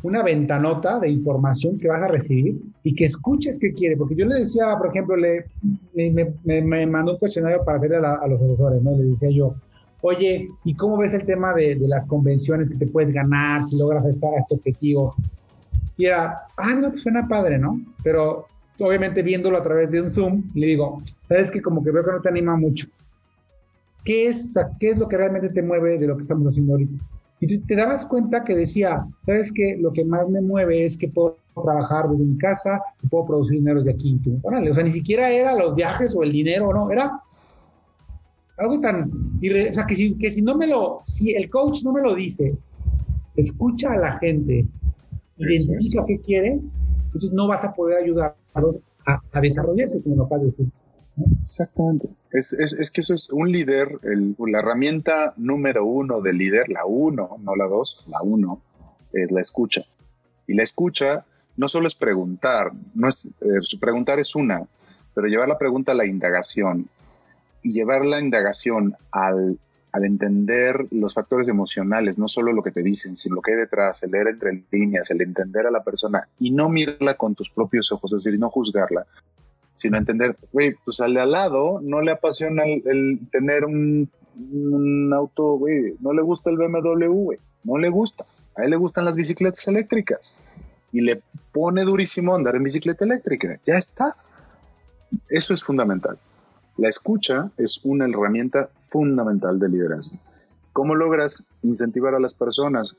una ventanota de información que vas a recibir y que escuches qué quiere. Porque yo le decía, por ejemplo, le, me, mandó un cuestionario para hacerle a, los asesores, ¿no? Le decía yo, oye, ¿y cómo ves el tema de, las convenciones que te puedes ganar si logras estar a este objetivo? Y era, ah, no, pues suena padre, ¿no? Pero obviamente viéndolo a través de un Zoom, le digo, sabes que como que veo que no te anima mucho. ¿Qué es, ¿Qué es lo que realmente te mueve de lo que estamos haciendo ahorita? Y te dabas cuenta que decía, ¿sabes qué? Lo que más me mueve es que puedo trabajar desde mi casa y puedo producir dinero desde aquí. Tú, órale, o sea, ni siquiera era los viajes o el dinero, no, era algo tan... O sea, que si, que si no me lo... Si el coach no me lo dice, escucha a la gente, identifica qué quiere, entonces no vas a poder ayudarlos a, a desarrollarse, como lo acabas de decir. Exactamente. Es, es, es, que eso es un líder, el, la herramienta número uno del líder, la uno, no la dos, la uno, es la escucha. Y la escucha no solo es preguntar, no es, eh, preguntar es una, pero llevar la pregunta a la indagación y llevar la indagación al, al entender los factores emocionales, no solo lo que te dicen, sino lo que hay detrás, el leer entre líneas, el entender a la persona y no mirarla con tus propios ojos, es decir, no juzgarla, sino entender, güey, pues al de al lado no le apasiona el, tener un, auto, güey, no le gusta el BMW, güey, no le gusta. A él le gustan las bicicletas eléctricas y le pone durísimo andar en bicicleta eléctrica. Ya está. Eso es fundamental. La escucha es una herramienta fundamental de liderazgo. ¿Cómo logras incentivar a las personas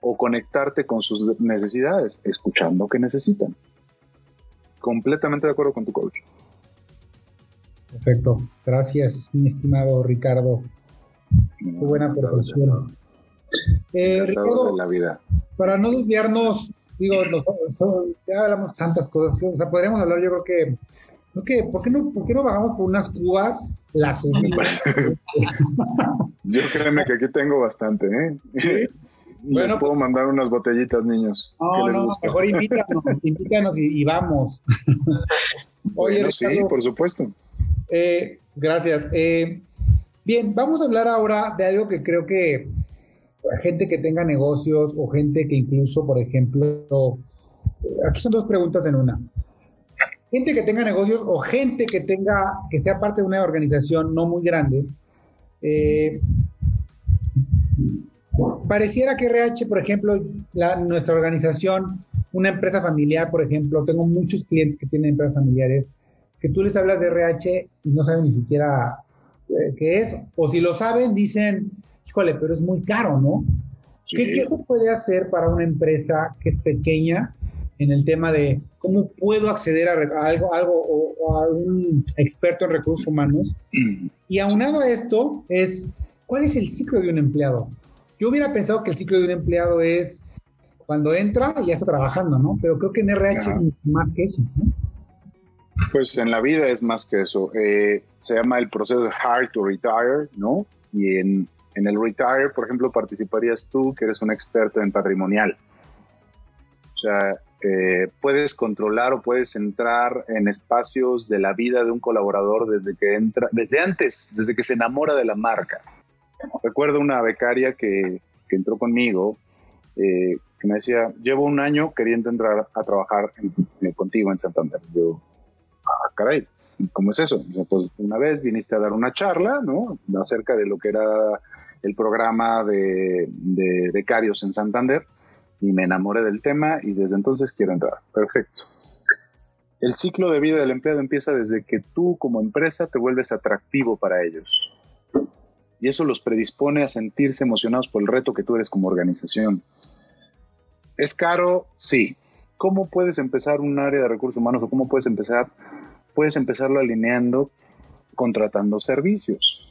o conectarte con sus necesidades? Escuchando qué necesitan completamente de acuerdo con tu coach. Perfecto. Gracias, mi estimado Ricardo. Qué buena profesión. Eh, Ricardo, de la vida. para no desviarnos, digo, ya hablamos tantas cosas, o sea, podríamos hablar, yo creo que, ¿por, qué no, ¿por qué no bajamos por unas cubas? Las [laughs] Yo créeme que aquí tengo bastante, ¿eh? Bueno, Les puedo pues, mandar unas botellitas, niños. No, no, mejor invítanos, [laughs] invítanos y, vamos. [laughs] Oye, sí, por supuesto. Eh, gracias. Eh, bien, vamos a hablar ahora de algo que creo que gente que tenga negocios o gente que incluso, por ejemplo, aquí son dos preguntas en una. Gente que tenga negocios o gente que tenga, que sea parte de una organización no muy grande, eh, Pareciera que RH, por ejemplo, nuestra organización, una empresa familiar, por ejemplo, tengo muchos clientes que tienen empresas familiares, que tú les hablas de RH y no saben ni siquiera eh, qué es, o si lo saben, dicen, híjole, pero es muy caro, ¿no? ¿Qué, se puede hacer para una empresa que es pequeña en el tema de cómo puedo acceder a, algo, algo o, a un experto en recursos humanos? Y aunado a esto es, ¿cuál es el ciclo de un empleado? Yo hubiera pensado que el ciclo de un empleado es cuando entra y ya está trabajando, ¿no? Pero creo que en RH es más que eso, ¿no? Pues en la vida es más que eso. Eh, se llama el proceso hard to retire, ¿no? Y en, en el retire, por ejemplo, participarías tú, que eres un experto en patrimonial. O sea, eh, puedes controlar o puedes entrar en espacios de la vida de un colaborador desde que entra, desde antes, desde que se enamora de la marca. Recuerdo una becaria que, entró conmigo, eh, que me decía, llevo un año queriendo entrar a trabajar contigo en Santander. Yo, ah, caray, ¿cómo es eso? pues una vez viniste a dar una charla, ¿no? Acerca de lo que era el programa de, de becarios en Santander y me enamoré del tema y desde entonces quiero entrar. Perfecto. El ciclo de vida del empleado empieza desde que tú como empresa te vuelves atractivo para ellos Y eso los predispone a sentirse emocionados por el reto que tú eres como organización. ¿Es caro? Sí. ¿Cómo puedes empezar un área de recursos humanos o cómo puedes empezar? Puedes empezarlo alineando contratando servicios.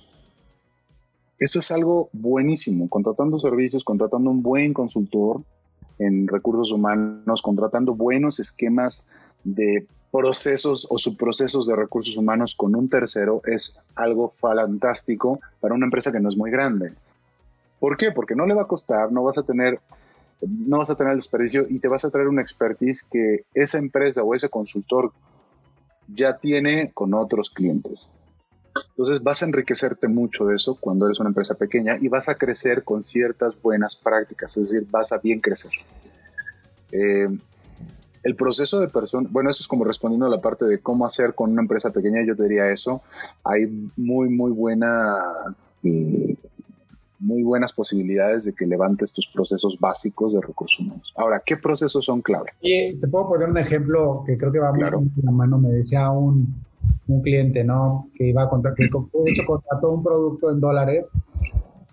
Eso es algo buenísimo, contratando servicios, contratando un buen consultor en recursos humanos, contratando buenos esquemas de procesos o subprocesos de recursos humanos con un tercero es algo fantástico para una empresa que no es muy grande. ¿Por qué? Porque no le va a costar, no vas a tener no vas a tener el desperdicio y te vas a traer una expertise que esa empresa o ese consultor ya tiene con otros clientes. Entonces vas a enriquecerte mucho de eso cuando eres una empresa pequeña y vas a crecer con ciertas buenas prácticas, es decir, vas a bien crecer. Eh, el proceso de persona, bueno, eso es como respondiendo a la parte de cómo hacer con una empresa pequeña, yo te diría eso. Hay muy, muy buena, eh, muy buenas posibilidades de que levantes tus procesos básicos de recursos humanos. Ahora, ¿qué procesos son clave? Y te puedo poner un ejemplo que creo que va muy en la mano. Me decía un, un cliente, ¿no? Que iba a contar, que de hecho contrató un producto en dólares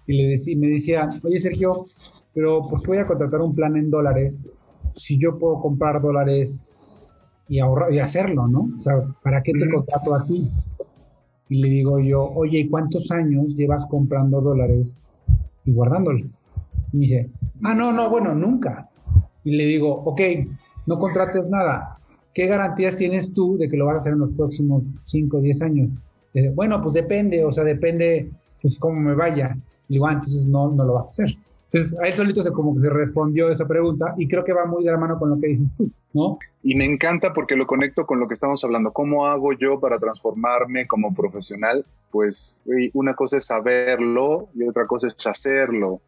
y le decía, me decía, oye Sergio, pero ¿por qué voy a contratar un plan en dólares si yo puedo comprar dólares y ahorrar y hacerlo, ¿no? O sea, ¿para qué te contrato a ti? Y le digo yo, oye, ¿y cuántos años llevas comprando dólares y guardándoles? Y me dice, ah, no, no, bueno, nunca. Y le digo, ok, no contrates nada. ¿Qué garantías tienes tú de que lo vas a hacer en los próximos 5 o 10 años? Dice, bueno, pues depende, o sea, depende, pues cómo me vaya. Y digo, ah, entonces no, no lo vas a hacer. Entonces, a él solito se como que se respondió esa pregunta y creo que va muy de la mano con lo que dices tú, ¿no? Y me encanta porque lo conecto con lo que estamos hablando. ¿Cómo hago yo para transformarme como profesional? Pues una cosa es saberlo y otra cosa es hacerlo.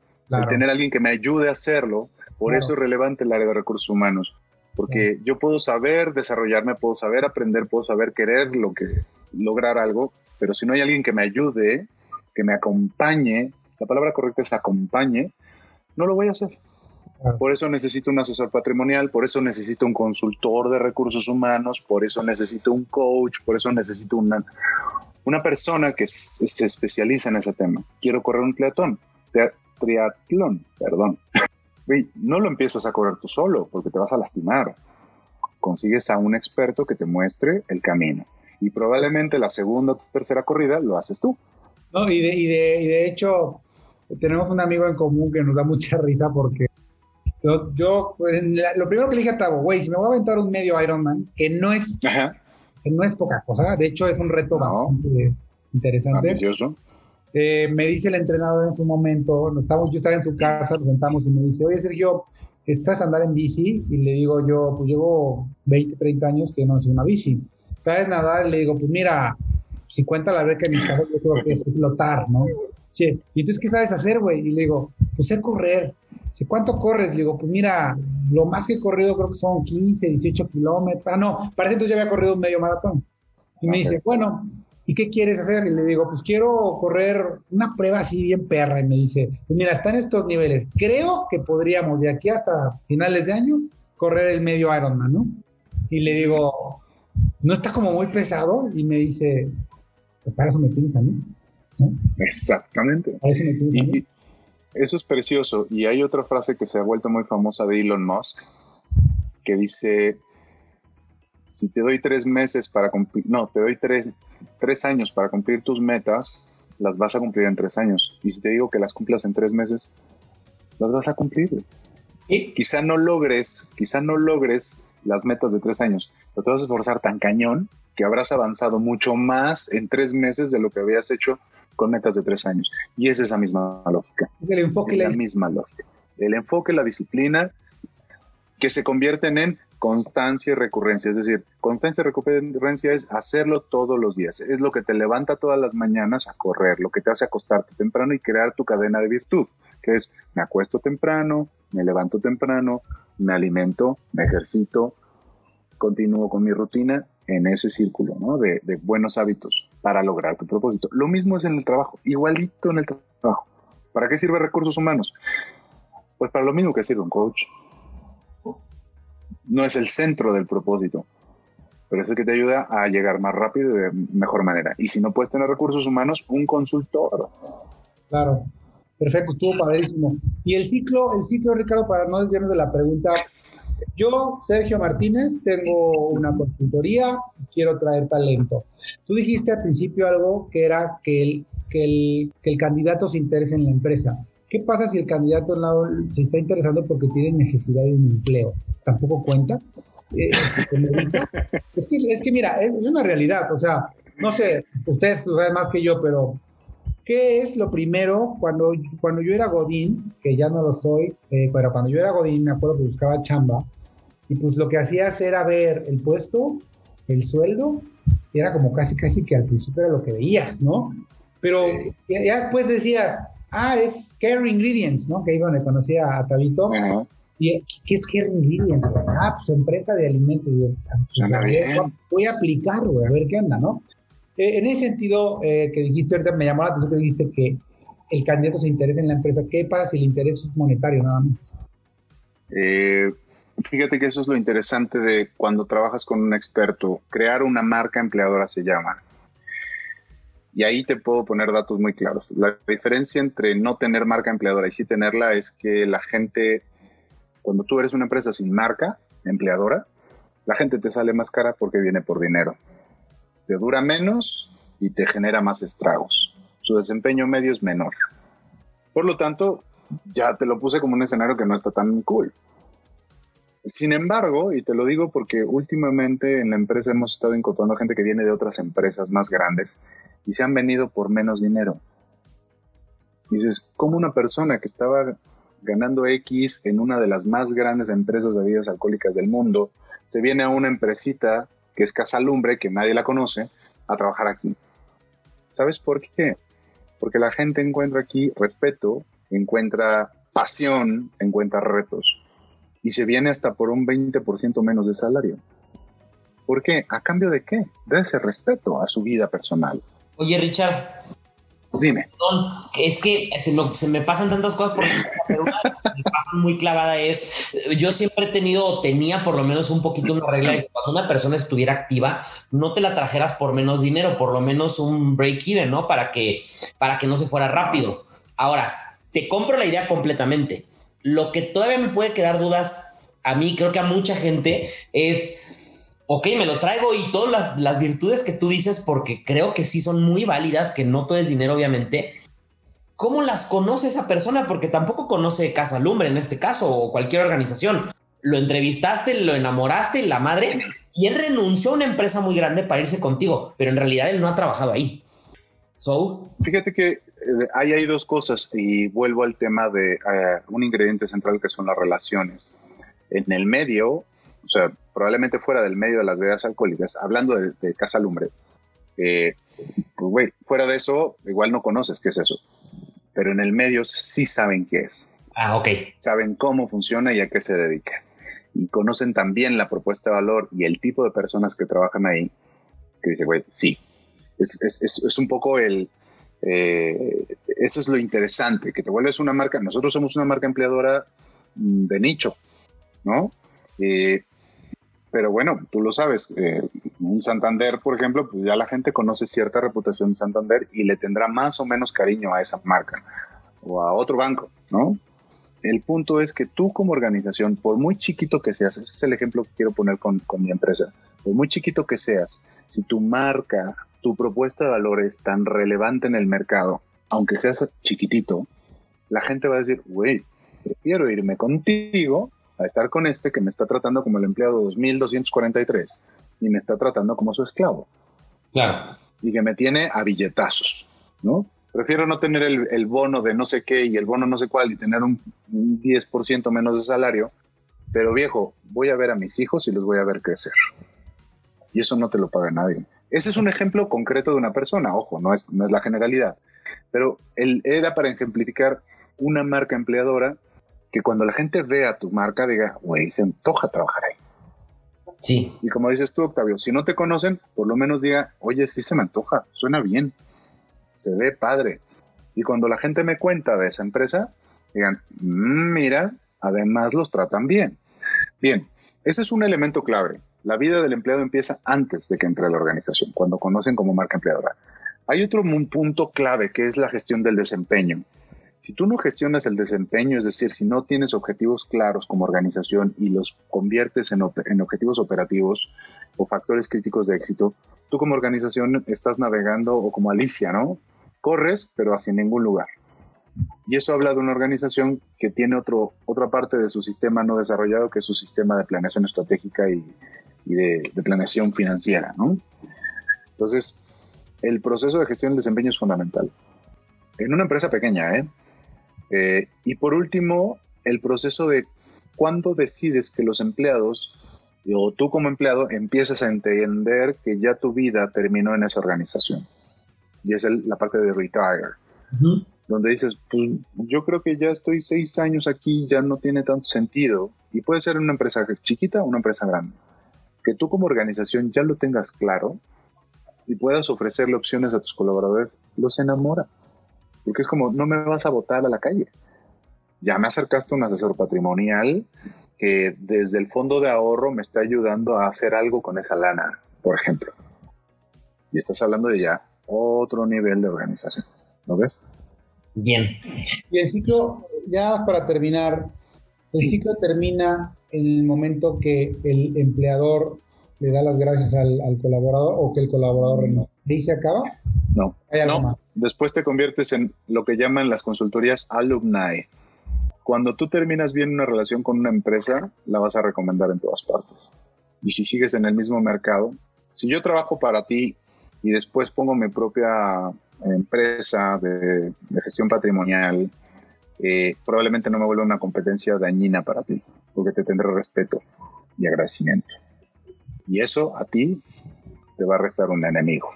tener a alguien que me ayude a hacerlo. Por eso es relevante el área de recursos humanos. Porque yo puedo saber desarrollarme, puedo saber aprender, puedo saber querer lo que, lograr algo, pero si no hay alguien que me ayude, que me acompañe, la palabra correcta es acompañe, no lo voy a hacer. Por eso necesito un asesor patrimonial, por eso necesito un consultor de recursos humanos, por eso necesito un coach, por eso necesito una, una persona que se especializa en ese tema. Quiero correr un triatlón, triatlón, perdón. [laughs] no lo empiezas a correr tú solo porque te vas a lastimar. Consigues a un experto que te muestre el camino. Y probablemente la segunda o tercera corrida lo haces tú. No, y de, y de, y de hecho, tenemos un amigo en común que nos da mucha risa porque yo, yo pues, lo primero que le dije a Tavo, güey, si me voy a aventar un medio Ironman, que no es, que no es poca cosa, de hecho es un reto bastante interesante. Eh, me dice el entrenador en su momento, nos estamos, yo estaba en su casa, nos sentamos y me dice, oye Sergio, ¿estás a andar en bici? Y le digo yo, pues llevo 20, 30 años que no es una bici. ¿Sabes nadar? Y le digo, pues mira, si cuenta la vez que en mi casa yo creo que es flotar, ¿no? ¿Y entonces qué sabes hacer, güey? Y le digo, pues sé correr. Dice, ¿cuánto corres? Le digo, pues mira, lo más que he corrido creo que son 15, 18 kilómetros. Ah, no, parece entonces ya había corrido un medio maratón. Y me dice, bueno, ¿y qué quieres hacer? Y le digo, pues quiero correr una prueba así bien perra. Y me dice, pues mira, está en estos niveles. Creo que podríamos de aquí hasta finales de año correr el medio Ironman, ¿no? Y le digo, ¿no está como muy pesado? Y me dice, pues para eso me piensa, ¿no? Exactamente. eso es precioso. Y hay otra frase que se ha vuelto muy famosa de Elon Musk, que dice, si te doy tres meses para cumplir, no, te doy tres, tres años para cumplir tus metas, las vas a cumplir en tres años. Y si te digo que las cumplas en tres meses, las vas a cumplir. Y quizá no logres, quizá no logres las metas de tres años, pero te vas a esforzar tan cañón que habrás avanzado mucho más en tres meses de lo que habías hecho con metas de tres años. Y es esa misma lógica. El enfoque es la misma lógica. El enfoque, la disciplina, que se convierten en constancia y recurrencia. Es decir, constancia y recurrencia es hacerlo todos los días. Es lo que te levanta todas las mañanas a correr, lo que te hace acostarte temprano y crear tu cadena de virtud, que es me acuesto temprano, me levanto temprano, me alimento, me ejercito, continúo con mi rutina en ese círculo ¿no? de, buenos hábitos para lograr tu propósito. Lo mismo es en el trabajo, igualito en el trabajo. ¿Para qué sirve recursos humanos? Pues para lo mismo que sirve un coach. No es el centro del propósito, pero es el que te ayuda a llegar más rápido y de mejor manera. Y si no puedes tener recursos humanos, un consultor. Claro. Perfecto, estuvo padrísimo. Y el ciclo, el ciclo, Ricardo, para no desviarnos de la pregunta, yo, Sergio Martínez, tengo una consultoría y quiero traer talento. Tú dijiste al principio algo que era que el, que el, que el candidato se interese en la empresa. ¿Qué pasa si el candidato se está interesando porque tiene necesidad de un empleo? ¿Tampoco cuenta? Eh, es, que, es que, mira, es una realidad. O sea, no sé, ustedes saben más que yo, pero ¿qué es lo primero cuando, cuando yo era Godín, que ya no lo soy, eh, pero cuando yo era Godín me acuerdo que buscaba chamba y pues lo que hacías era ver el puesto, el sueldo, y era como casi, casi que al principio era lo que veías, ¿no? Pero ya, después decías, ah, es Care Ingredients, ¿no? Que iba donde conocía a Tabito. ¿Y qué es Care Ingredients? Ah, pues empresa de alimentos. Pues, voy a aplicar, güey, a ver qué onda, ¿no? Eh, en ese sentido eh, que dijiste ahorita, me llamó la atención que dijiste que el candidato se interesa en la empresa. ¿Qué pasa si el interés es monetario nada más? Eh, fíjate que eso es lo interesante de cuando trabajas con un experto. Crear una marca empleadora se llama. Y ahí te puedo poner datos muy claros. La diferencia entre no tener marca empleadora y sí tenerla es que la gente, cuando tú eres una empresa sin marca empleadora, la gente te sale más cara porque viene por dinero. Te dura menos y te genera más estragos. Su desempeño medio es menor. Por lo tanto, ya te lo puse como un escenario que no está tan cool. Sin embargo, y te lo digo porque últimamente en la empresa hemos estado incorporando gente que viene de otras empresas más grandes y se han venido por menos dinero. dices, ¿cómo una persona que estaba ganando X en una de las más grandes empresas de bebidas alcohólicas del mundo se viene a una empresita que es Casa Lumbre, que nadie la conoce, a trabajar aquí? ¿Sabes por qué? Porque la gente encuentra aquí respeto, encuentra pasión, encuentra retos y se viene hasta por un 20% menos de salario. ¿Por qué? ¿A cambio de qué? De ese respeto a su vida personal. Oye, Richard. Dime. es que se me, pasan tantas cosas por me muy clavada es, yo siempre he tenido, tenía por lo menos un poquito una regla de que cuando una persona estuviera activa, no te la trajeras por menos dinero, por lo menos un break-even, ¿no? Para que, para que no se fuera rápido. Ahora, te compro la idea completamente. Lo que todavía me puede quedar dudas a mí, creo que a mucha gente, es ok, me lo traigo y todas las, virtudes que tú dices, porque creo que sí son muy válidas, que no todo es dinero, obviamente. ¿Cómo las conoce esa persona? Porque tampoco conoce Casa Lumbre en este caso o cualquier organización. Lo entrevistaste, lo enamoraste, la madre, y él renunció a una empresa muy grande para irse contigo, pero en realidad él no ha trabajado ahí. So. Fíjate que eh, ahí hay dos cosas y vuelvo al tema de eh, un ingrediente central que son las relaciones. En el medio, o sea, probablemente fuera del medio de las bebidas alcohólicas, hablando de, Casa Lumbre, eh, pues güey, fuera de eso, igual no conoces qué es eso, pero en el medio sí saben qué es. Ah, ok. Saben cómo funciona y a qué se dedica. Y conocen también la propuesta de valor y el tipo de personas que trabajan ahí, que dice, güey, sí. Es, es, es, un poco el, eh, eso es lo interesante, que te vuelves una marca. Nosotros somos una marca empleadora mm, de nicho, ¿no? Eh, pero bueno, tú lo sabes, eh, un Santander, por ejemplo, pues ya la gente conoce cierta reputación de Santander y le tendrá más o menos cariño a esa marca o a otro banco, ¿no? El punto es que tú como organización, por muy chiquito que seas, ese es el ejemplo que quiero poner con, con mi empresa, por muy chiquito que seas, si tu marca, tu propuesta de valor es tan relevante en el mercado, aunque seas chiquitito, la gente va a decir, güey, prefiero irme contigo a estar con este que me está tratando como el empleado 2243 y me está tratando como su esclavo. Claro. Y que me tiene a billetazos, ¿no? Prefiero no tener el, bono de no sé qué y el bono no sé cuál y tener un, 10% menos de salario, pero viejo, voy a ver a mis hijos y los voy a ver crecer. Y eso no te lo paga nadie. Ese es un ejemplo concreto de una persona, ojo, no es, no es la generalidad, pero él era para ejemplificar una marca empleadora que cuando la gente vea tu marca diga, güey, se antoja trabajar ahí. Sí. Y como dices tú, Octavio, si no te conocen, por lo menos diga, oye, sí se me antoja, suena bien, se ve padre. Y cuando la gente me cuenta de esa empresa, digan, mm, mira, además los tratan bien. Bien, ese es un elemento clave. La vida del empleado empieza antes de que entre a la organización, cuando conocen como marca empleadora. Hay otro punto clave que es la gestión del desempeño. Si tú no gestionas el desempeño, es decir, si no tienes objetivos claros como organización y los conviertes en, objetivos operativos o factores críticos de éxito, tú como organización estás navegando o como Alicia, ¿no? Corres, pero hacia ningún lugar. Y eso habla de una organización que tiene otro, otra parte de su sistema no desarrollado, que es su sistema de planeación estratégica y, y de, de, planeación financiera, ¿no? Entonces, el proceso de gestión del desempeño es fundamental. En una empresa pequeña, ¿eh? Eh y por último, el proceso de cuándo decides que los empleados o tú como empleado empiezas a entender que ya tu vida terminó en esa organización. Y es la parte de retire, donde dices, pues yo creo que ya estoy seis años aquí, ya no tiene tanto sentido. Y puede ser una empresa chiquita o una empresa grande. Que tú como organización ya lo tengas claro y puedas ofrecerle opciones a tus colaboradores, los enamora. Porque es como, no me vas a votar a la calle. Ya me acercaste a un asesor patrimonial que desde el fondo de ahorro me está ayudando a hacer algo con esa lana, por ejemplo. Y estás hablando de ya otro nivel de organización. ¿Lo ves? Bien. Y el ciclo, ya para terminar, el ciclo termina en el momento que el empleador le da las gracias al, colaborador o que el colaborador renova. ¿Ahí se acaba? No. no. Después te conviertes en lo que llaman las consultorías alumni. Cuando tú terminas bien una relación con una empresa, la vas a recomendar en todas partes. Y si sigues en el mismo mercado, si yo trabajo para ti y después pongo mi propia empresa de, gestión patrimonial, eh, probablemente no me vuelva una competencia dañina para ti, porque te tendré respeto y agradecimiento. Y eso a ti te va a restar un enemigo.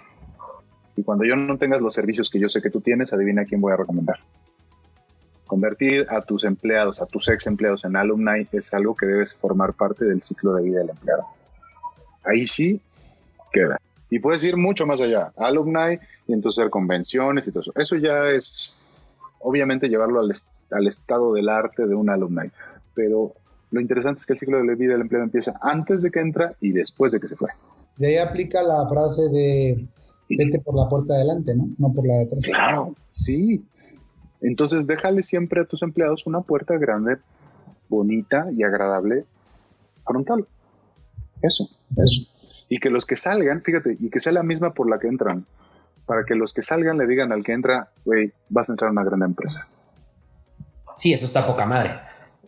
Y cuando yo no tengas los servicios que yo sé que tú tienes, adivina quién voy a recomendar. Convertir a tus empleados, a tus ex empleados en alumni es algo que debes formar parte del ciclo de vida del empleado. Ahí sí queda. Y puedes ir mucho más allá. Alumni y entonces hacer convenciones y todo eso. Eso ya es, obviamente, llevarlo al, al estado del arte de un alumni. Pero lo interesante es que el ciclo de vida del empleado empieza antes de que entra y después de que se fue. De ahí aplica la frase de vete por la puerta de adelante, ¿no? No por la de atrás. Claro, sí. Entonces déjale siempre a tus empleados una puerta grande, bonita y agradable frontal. Eso, eso. Y que los que salgan, fíjate, y que sea la misma por la que entran, para que los que salgan le digan al que entra, güey, vas a entrar a una gran empresa. Sí, eso está poca madre.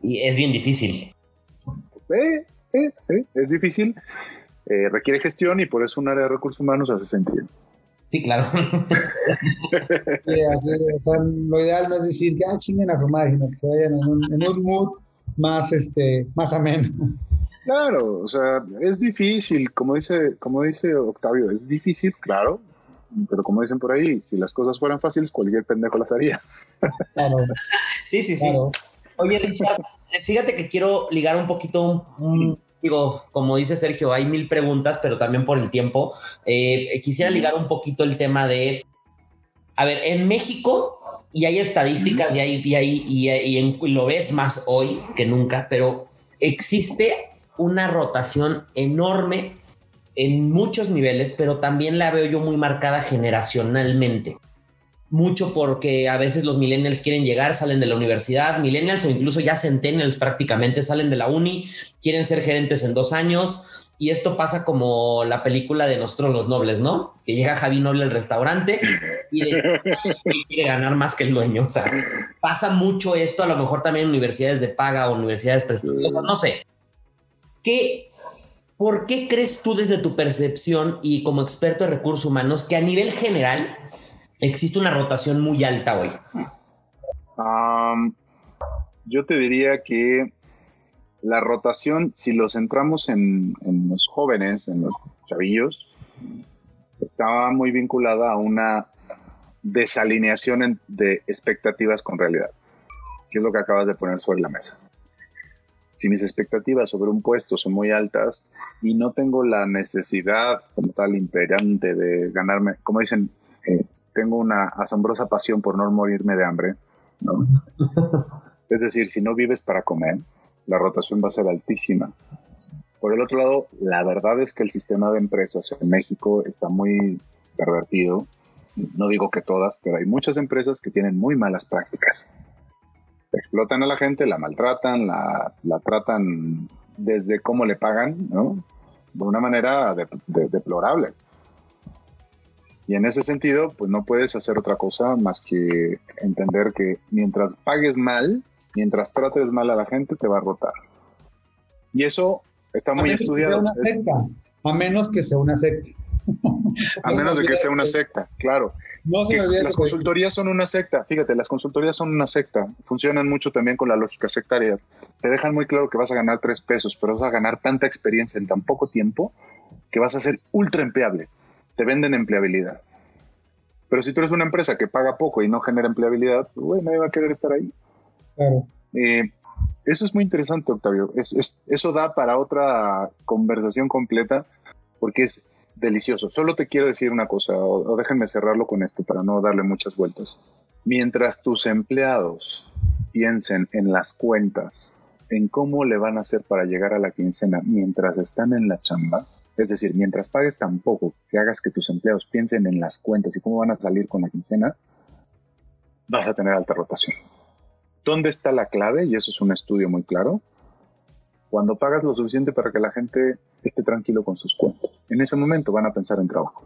Y es bien difícil. Eh, eh, eh, es difícil, requiere gestión y por eso un área de recursos humanos hace sentido. Sí, claro. [laughs] lo ideal no es decir que ah, chinguen a su sino que se vayan en un, en un mood más, este, más ameno. Claro, o sea, es difícil, como dice, como dice Octavio, es difícil, claro, pero como dicen por ahí, si las cosas fueran fáciles, cualquier pendejo las haría. Claro. Sí, sí, sí. Oye, Richard, fíjate que quiero ligar un poquito, digo, como dice Sergio, hay mil preguntas, pero también por el tiempo. Eh, quisiera ligar un poquito el tema de, a ver, en México, y hay estadísticas y, hay, y, hay, y, lo ves más hoy que nunca, pero existe una rotación enorme en muchos niveles, pero también la veo yo muy marcada generacionalmente mucho porque a veces los millennials quieren llegar, salen de la universidad, millennials o incluso ya centennials prácticamente salen de la uni, quieren ser gerentes en dos años. Y esto pasa como la película de Nosotros los Nobles, ¿no? Que llega Javi Noble al restaurante y, [laughs] quiere ganar más que el dueño. O sea, pasa mucho esto, a lo mejor también en universidades de paga o universidades prestigiosas, no sé. ¿Qué, ¿Por qué crees tú desde tu percepción y como experto de recursos humanos que a nivel general existe una rotación muy alta hoy? yo te diría que la rotación, si lo centramos en, los jóvenes, en los chavillos, estaba muy vinculada a una desalineación de expectativas con realidad, que es lo que acabas de poner sobre la mesa. Si mis expectativas sobre un puesto son muy altas y no tengo la necesidad como tal imperante de ganarme, como dicen, eh, tengo una asombrosa pasión por no morirme de hambre. [laughs] es decir, si no vives para comer, la rotación va a ser altísima. Por el otro lado, la verdad es que el sistema de empresas en México está muy pervertido no digo que todas, pero hay muchas empresas que tienen muy malas prácticas. Explotan a la gente, la maltratan, la, tratan desde cómo le pagan, ¿no? De una manera deplorable. Y en ese sentido, pues no puedes hacer otra cosa más que entender que mientras pagues mal, mientras trates mal a la gente, te va a rotar. Y eso está muy estudiado. a menos que sea una secta. a menos de que sea una secta, claro. No se las consultorías son una secta. Fíjate, las consultorías son una secta. Funcionan mucho también con la lógica sectaria. Te dejan muy claro que vas a ganar tres pesos, pero vas a ganar tanta experiencia en tan poco tiempo que vas a ser ultra empleable te venden empleabilidad. Pero si tú eres una empresa que paga poco y no genera empleabilidad, pues, güey, nadie va a querer estar ahí. Claro. Eh, eso es muy interesante, Octavio. Es, eso da para otra conversación completa porque es delicioso. Solo te quiero decir una cosa, o, déjenme cerrarlo con esto para no darle muchas vueltas. Mientras tus empleados piensen en las cuentas, en cómo le van a hacer para llegar a la quincena mientras están en la chamba, es decir, mientras pagues tan poco que hagas que tus empleados piensen en las cuentas y cómo van a salir con la quincena, vas a tener alta rotación. ¿Dónde está la clave? Y eso es un estudio muy claro. Cuando pagas lo suficiente para que la gente esté tranquilo con sus cuentas. En ese momento van a pensar en trabajo.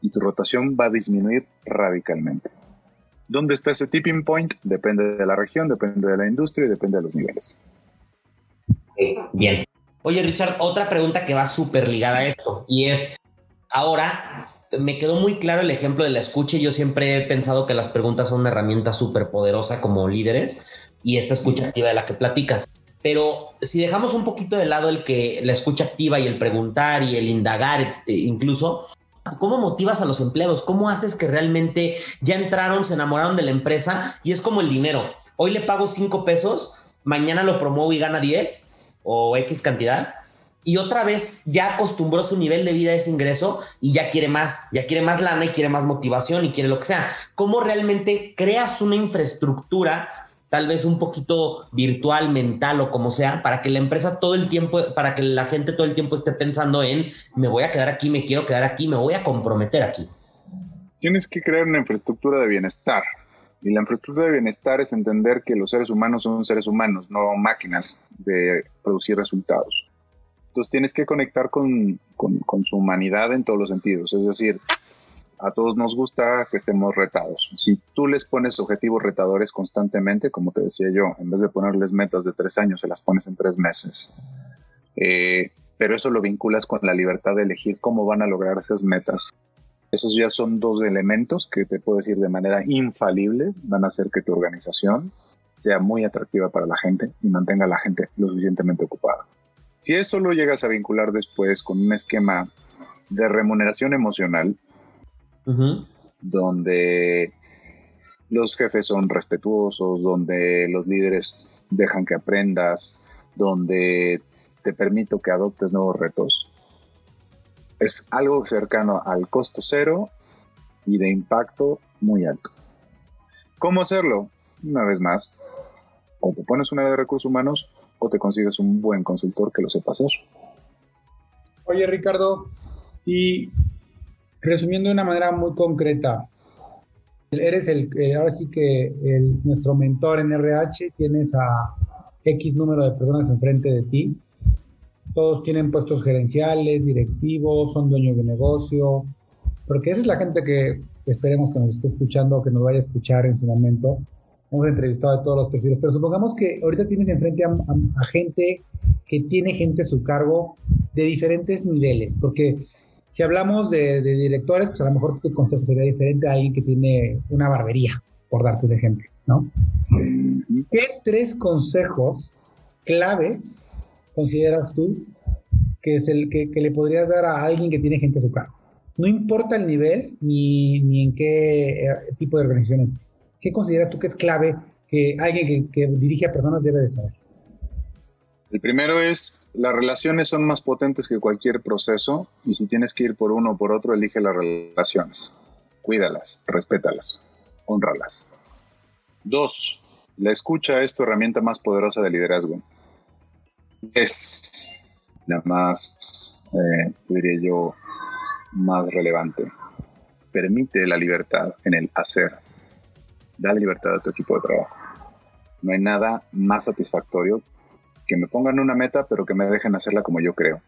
Y tu rotación va a disminuir radicalmente. ¿Dónde está ese tipping point? Depende de la región, depende de la industria y depende de los niveles. Bien. Oye, Richard, otra pregunta que va súper ligada a esto y es, ahora me quedó muy claro el ejemplo de la escucha y yo siempre he pensado que las preguntas son una herramienta súper poderosa como líderes y esta escucha activa de la que platicas. Pero si dejamos un poquito de lado el que la escucha activa y el preguntar y el indagar este, incluso, ¿Cómo motivas a los empleados? ¿Cómo haces que realmente ya entraron, se enamoraron de la empresa y es como el dinero? Hoy le pago cinco pesos, mañana lo promuevo y gana 10 o X cantidad y otra vez ya acostumbró su nivel de vida a ese ingreso y ya quiere más, ya quiere más lana y quiere más motivación y quiere lo que sea. ¿Cómo realmente creas una infraestructura, tal vez un poquito virtual, mental o como sea, para que la empresa todo el tiempo, para que la gente todo el tiempo esté pensando en, me voy a quedar aquí, me quiero quedar aquí, me voy a comprometer aquí? Tienes que crear una infraestructura de bienestar. Y la infraestructura de bienestar es entender que los seres humanos son seres humanos, no máquinas de producir resultados. Entonces tienes que conectar con, con, su humanidad en todos los sentidos. Es decir, a todos nos gusta que estemos retados. Si tú les pones objetivos retadores constantemente, como te decía yo, en vez de ponerles metas de tres años, se las pones en tres meses. Eh, pero eso lo vinculas con la libertad de elegir cómo van a lograr esas metas esos ya son dos elementos que te puedo decir de manera infalible van a hacer que tu organización sea muy atractiva para la gente y mantenga a la gente lo suficientemente ocupada. Si eso lo llegas a vincular después con un esquema de remuneración emocional, donde los jefes son respetuosos, donde los líderes dejan que aprendas, donde te permito que adoptes nuevos retos, es algo cercano al costo cero y de impacto muy alto. ¿Cómo hacerlo? Una vez más, o te pones una de recursos humanos o te consigues un buen consultor que lo sepa hacer. Oye, Ricardo, y resumiendo de una manera muy concreta, eres el, eh, ahora sí que nuestro mentor en RH, tienes a X número de personas enfrente de ti todos tienen puestos gerenciales, directivos, son dueños de negocio, porque esa es la gente que esperemos que nos esté escuchando, que nos vaya a escuchar en su momento. Hemos entrevistado a todos los perfiles, pero supongamos que ahorita tienes enfrente a, a, gente que tiene gente a su cargo de diferentes niveles, porque si hablamos de, de, directores, pues a lo mejor tu consejo sería diferente a alguien que tiene una barbería, por darte un ejemplo, ¿no? ¿Qué tres consejos claves consideras tú que es el que, le podrías dar a alguien que tiene gente a su cargo? No importa el nivel ni, ni en qué eh, tipo de organizaciones. ¿Qué consideras tú que es clave que alguien que, dirige a personas debe de saber? El primero es, las relaciones son más potentes que cualquier proceso y si tienes que ir por uno o por otro, elige las relaciones. Cuídalas, respétalas, honralas. Dos, la escucha es tu herramienta más poderosa de liderazgo es la más, eh, diría yo, más relevante. permite la libertad en el hacer. Da libertad a tu equipo de trabajo. No hay nada más satisfactorio que me pongan una meta, pero que me dejen hacerla como yo creo.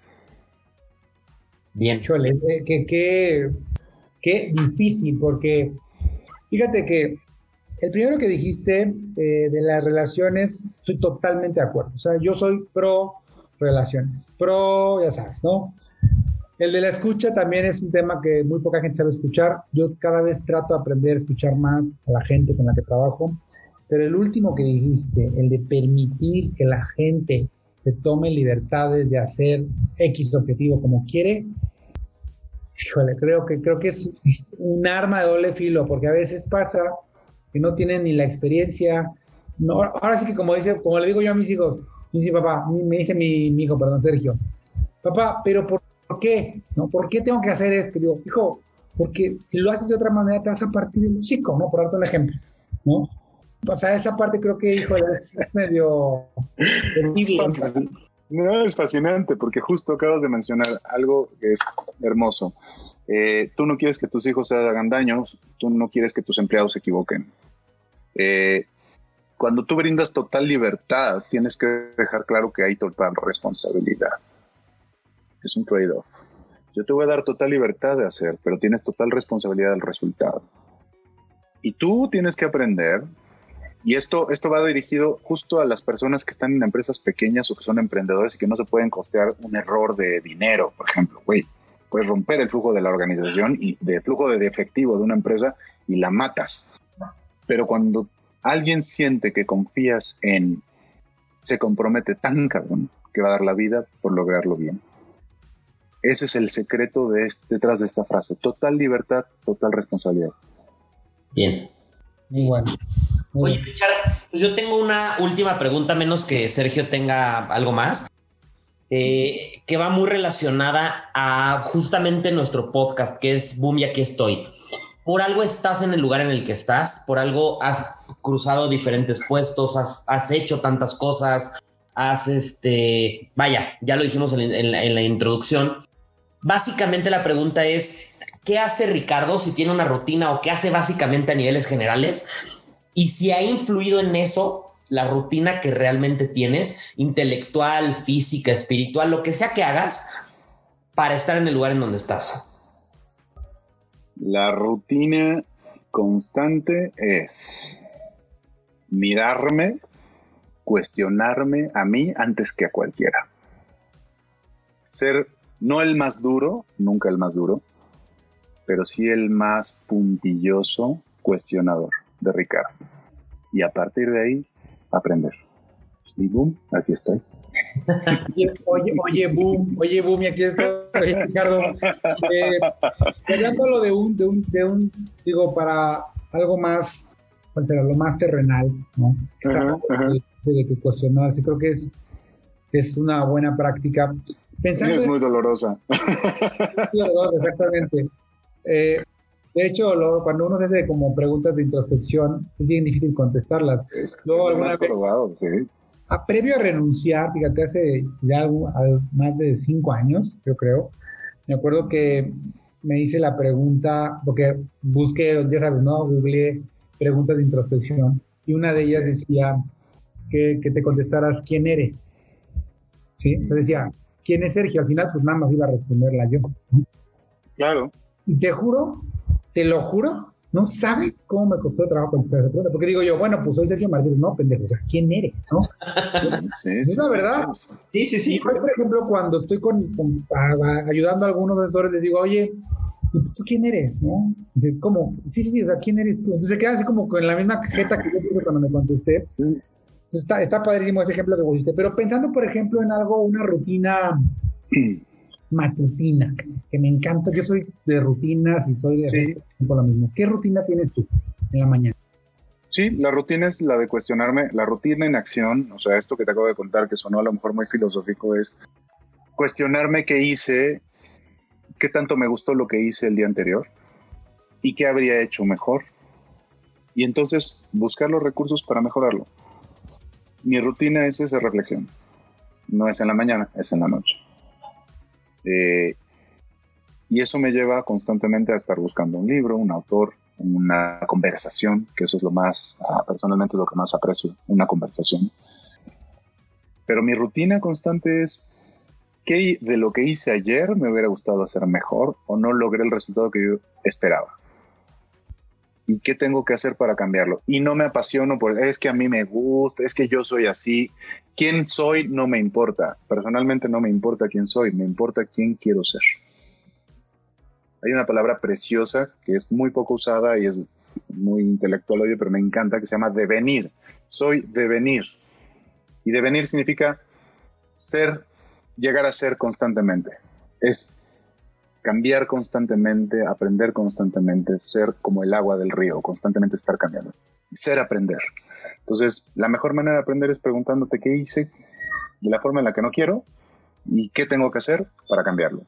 Bien. Chole, eh, qué, qué, difícil, porque fíjate que el primero que dijiste eh, de las relaciones, estoy totalmente de acuerdo. O sea, yo soy pro relaciones, pro, ya sabes, ¿no? El de la escucha también es un tema que muy poca gente sabe escuchar. Yo cada vez trato de aprender a escuchar más a la gente con la que trabajo. Pero el último que dijiste, el de permitir que la gente se tome libertades de hacer X objetivo como quiere, híjole, creo que, creo que es un arma de doble filo, porque a veces pasa que no tienen ni la experiencia. No, ahora sí que como dice, como le digo yo a mis hijos, me dice papá, me dice mi, mi hijo, perdón, Sergio, papá, pero ¿por ¿por qué? ¿No? ¿Por qué tengo que hacer esto? digo, hijo, porque si lo haces de otra manera te vas a partir del chico, ¿no? Por darte un ejemplo, ¿no? O sea, esa parte creo que, hijo, es, medio... No, es fascinante porque justo acabas de mencionar algo que es hermoso. Eh, tú no quieres que tus hijos se hagan daños, tú no quieres que tus empleados se equivoquen. Eh, cuando tú brindas total libertad, tienes que dejar claro que hay total responsabilidad es un trade-off. Yo te voy a dar total libertad de hacer, pero tienes total responsabilidad del resultado. Y tú tienes que aprender, y esto, esto va dirigido justo a las personas que están en empresas pequeñas o que son emprendedores y que no se pueden costear un error de dinero, por ejemplo, güey. Puedes romper el flujo de la organización y de flujo de efectivo de una empresa y la matas. Pero cuando alguien siente que confías en, se compromete tan cabrón que va a dar la vida por lograrlo bien. Ese es el secreto de detrás de esta frase. Total libertad, total responsabilidad. Bien. Muy bueno. Oye, Richard, pues yo tengo una última pregunta, menos que Sergio tenga algo más, eh, que va muy relacionada a justamente nuestro podcast, que es Boom y aquí estoy. Por algo estás en el lugar en el que estás, por algo has cruzado diferentes puestos, has hecho tantas cosas, has este, vaya, ya lo dijimos en, la, introducción. Básicamente la pregunta es, ¿qué hace Ricardo si tiene una rutina o qué hace básicamente a niveles generales? Y si ha influido en eso la rutina que realmente tienes, intelectual, física, espiritual, lo que sea que hagas, para estar en el lugar en donde estás. La rutina constante es mirarme cuestionarme a mí antes que a cualquiera. Ser no el más duro, nunca el más duro, pero sí el más puntilloso cuestionador de Ricardo. Y a partir de ahí, aprender. Y boom, aquí estoy. Oye, oye, boom, oye, boom, y aquí estoy, Ricardo. Eh, hablándolo de un, de un, de un, digo, para algo más, ¿cuál será? Lo más terrenal, ¿no? de que cuestionarse. Creo que es, es una buena práctica. Pensando es muy dolorosa. exactamente. Eh, de hecho, cuando uno se hace como preguntas de introspección, es bien difícil contestarlas. Es probado, sí. A, previo a renunciar, fíjate, hace ya más de cinco años, yo creo, me acuerdo que me hice la pregunta, porque busqué, ya sabes, ¿no? Googleé preguntas de introspección y una de ellas decía, que, te contestaras quién eres. ¿Sí? Entonces decía, ¿quién es Sergio? Al final, pues nada más iba a responderla yo. Claro. Y te juro, te lo juro, no sabes cómo me costó el trabajo contestar esa pregunta. Porque digo yo, bueno, pues soy Sergio Martínez. No, pendejo, o sea, ¿quién eres? ¿No? [laughs] Sí, es la verdad. Sí, sí, sí. por ejemplo, cuando estoy con, ayudando a algunos asesores, les digo, oye, ¿tú quién eres? ¿No? Dice, ¿cómo? Sí, sí, sí, o sea, ¿quién eres tú? Entonces se queda así como con la misma cajeta que yo puse cuando me contesté. Está, está padrísimo ese ejemplo que pusiste, pero pensando, por ejemplo, en algo, una rutina [clears throat] matutina, que me encanta, yo soy de rutinas y soy de lo mismo. ¿Qué rutina tienes tú en la mañana? Sí, la rutina es la de cuestionarme, la rutina en acción, o sea, esto que te acabo de contar, que sonó a lo mejor muy filosófico, es cuestionarme qué hice, qué tanto me gustó lo que hice el día anterior y qué habría hecho mejor. Y entonces buscar los recursos para mejorarlo mi rutina es esa reflexión. No es en la mañana, es en la noche. Eh, Y eso me lleva constantemente a estar buscando un libro, un autor, una conversación, que eso es lo más, ah, personalmente lo que más aprecio, una conversación. Pero mi rutina constante es, ¿qué de lo que hice ayer me hubiera gustado hacer mejor o no logré el resultado que yo esperaba? ¿Y qué tengo que hacer para cambiarlo? Y no me apasiono por, es que a mí me gusta, es que yo soy así. ¿Quién soy? No me importa. Personalmente no me importa quién soy, me importa quién quiero ser. Hay una palabra preciosa que es muy poco usada y es muy intelectual, oye, pero me encanta, que se llama devenir. Soy devenir. Y devenir significa ser, llegar a ser constantemente. Es cambiar constantemente, aprender constantemente, ser como el agua del río, constantemente estar cambiando. Ser aprender. Entonces, la mejor manera de aprender es preguntándote qué hice de la forma en la que no quiero y qué tengo que hacer para cambiarlo,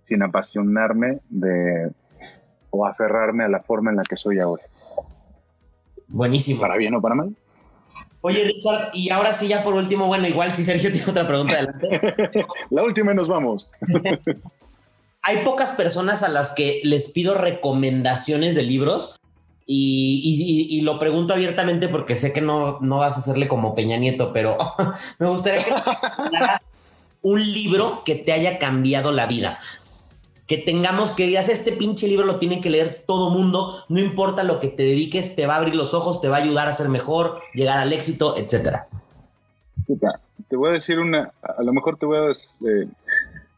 sin apasionarme de o aferrarme a la forma en la que soy ahora. Buenísimo. ¿Para bien o para mal? Oye, Richard, y ahora sí, ya por último, bueno, igual si Sergio [laughs] tiene otra pregunta adelante. [laughs] la última y nos vamos. [laughs] hay pocas personas a las que les pido recomendaciones de libros y, lo pregunto abiertamente porque sé que no, no vas a hacerle como Peña Nieto, pero [laughs] me gustaría que un libro que te haya cambiado la vida. Que tengamos que digas, este pinche libro lo tiene que leer todo mundo, no importa lo que te dediques, te va a abrir los ojos, te va a ayudar a ser mejor, llegar al éxito, etcétera. Te voy a decir una, a lo mejor te voy a eh,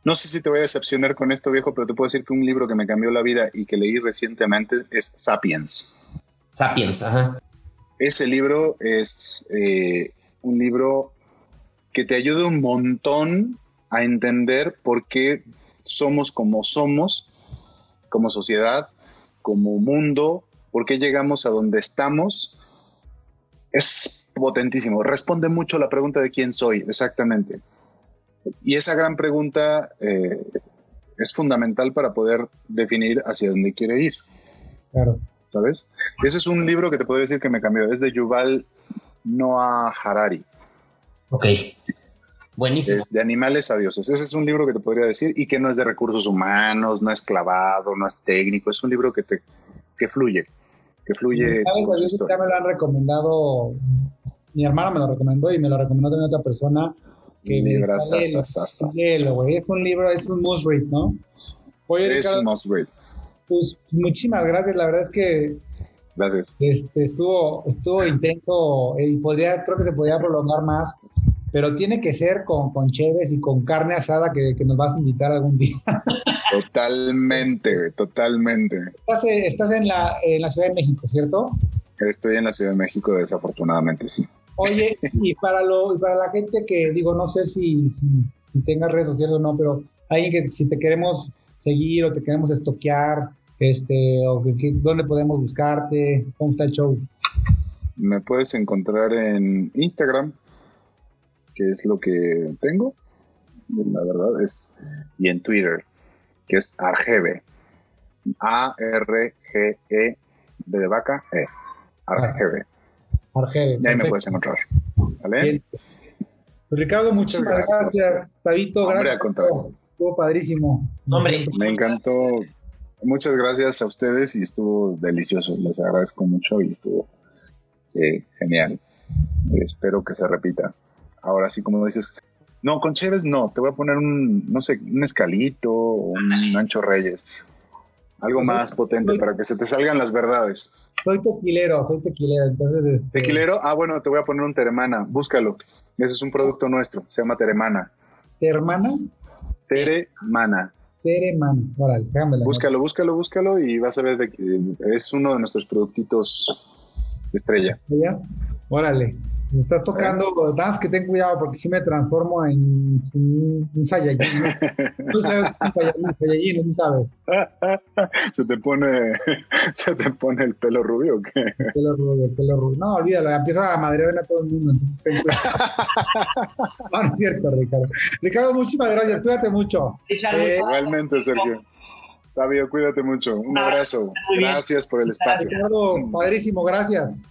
no sé si te voy a decepcionar con esto, viejo, pero te puedo decir que un libro que me cambió la vida y que leí recientemente es Sapiens. Sapiens, ajá. Ese libro es eh, un libro que te ayuda un montón a entender por qué somos como somos, como sociedad, como mundo, por qué llegamos a donde estamos. Es potentísimo. Responde mucho a la pregunta de quién soy, exactamente. Y esa gran pregunta eh, es fundamental para poder definir hacia dónde quiere ir. Claro. ¿Sabes? Ese es un libro que te puedo decir que me cambió. Es de Yuval Noah Harari. Ok. Buenísimo. Es de animales a dioses. Ese es un libro que te podría decir y que no es de recursos humanos, no es clavado, no es técnico. Es un libro que te que fluye. Que fluye. ¿Sabes? ya me lo han recomendado. Mi hermana me lo recomendó y me lo recomendó también otra persona que es un libro, es un must read, ¿no? Oye, es un must read. Pues muchísimas gracias, la verdad es que Gracias. Este, estuvo, estuvo intenso y podría, creo que se podría prolongar más, pero tiene que ser con, con Cheves y con carne asada que, que, nos vas a invitar algún día. [laughs] Totalmente, totalmente. Estás, estás en, la, en la Ciudad de México, ¿cierto? Estoy en la Ciudad de México, desafortunadamente, sí. Oye, y para, lo, y para la gente que digo, no sé si, si, tengas redes sociales o no, pero alguien que si te queremos seguir o te queremos estoquear, este, o que, dónde podemos buscarte, cómo está el show. Me puedes encontrar en Instagram, que es lo que tengo, la verdad es, y en Twitter, que es Argebe, A-R-G-E, de vaca, E, Argebe. Argel. ahí me puedes encontrar. ¿Vale? Pues Ricardo, muchísimas gracias. Tabito, gracias. Estuvo padrísimo. Hombre, me encantó. Muchas gracias a ustedes y estuvo delicioso. Les agradezco mucho y estuvo eh, genial. Espero que se repita. Ahora sí, como dices, no, con Chévez no, te voy a poner un, no sé, un escalito o un Ancho Reyes. Algo pues más potente para que se te salgan las verdades. Soy tequilero, soy tequilero, entonces este... ¿Tequilero? Ah, bueno, te voy a poner un Teremana, búscalo. Ese es un producto nuestro, se llama Teremana. ¿Teremana? Teremana. Teremana, órale, déjame Búscalo, búscalo, búscalo y vas a ver de que es uno de nuestros productitos estrella. ¿Ya? Órale. Si estás tocando, más que ten cuidado porque si me transformo en un, Saiyajin. ¿no? Tú sabes un Saiyajin, ¿no [laughs] sabes? se te pone, [laughs] se te pone el pelo rubio o qué? El pelo rubio, el pelo rubio. No, olvídalo, empieza a madrear a todo el mundo, entonces ten cuidado. [laughs] no, no es cierto, Ricardo. Ricardo, muchísimas gracias, cuídate mucho. Eh, igualmente, Sergio. Fabio, cuídate mucho. Un abrazo. Gracias por el espacio. Ricardo, padrísimo, gracias.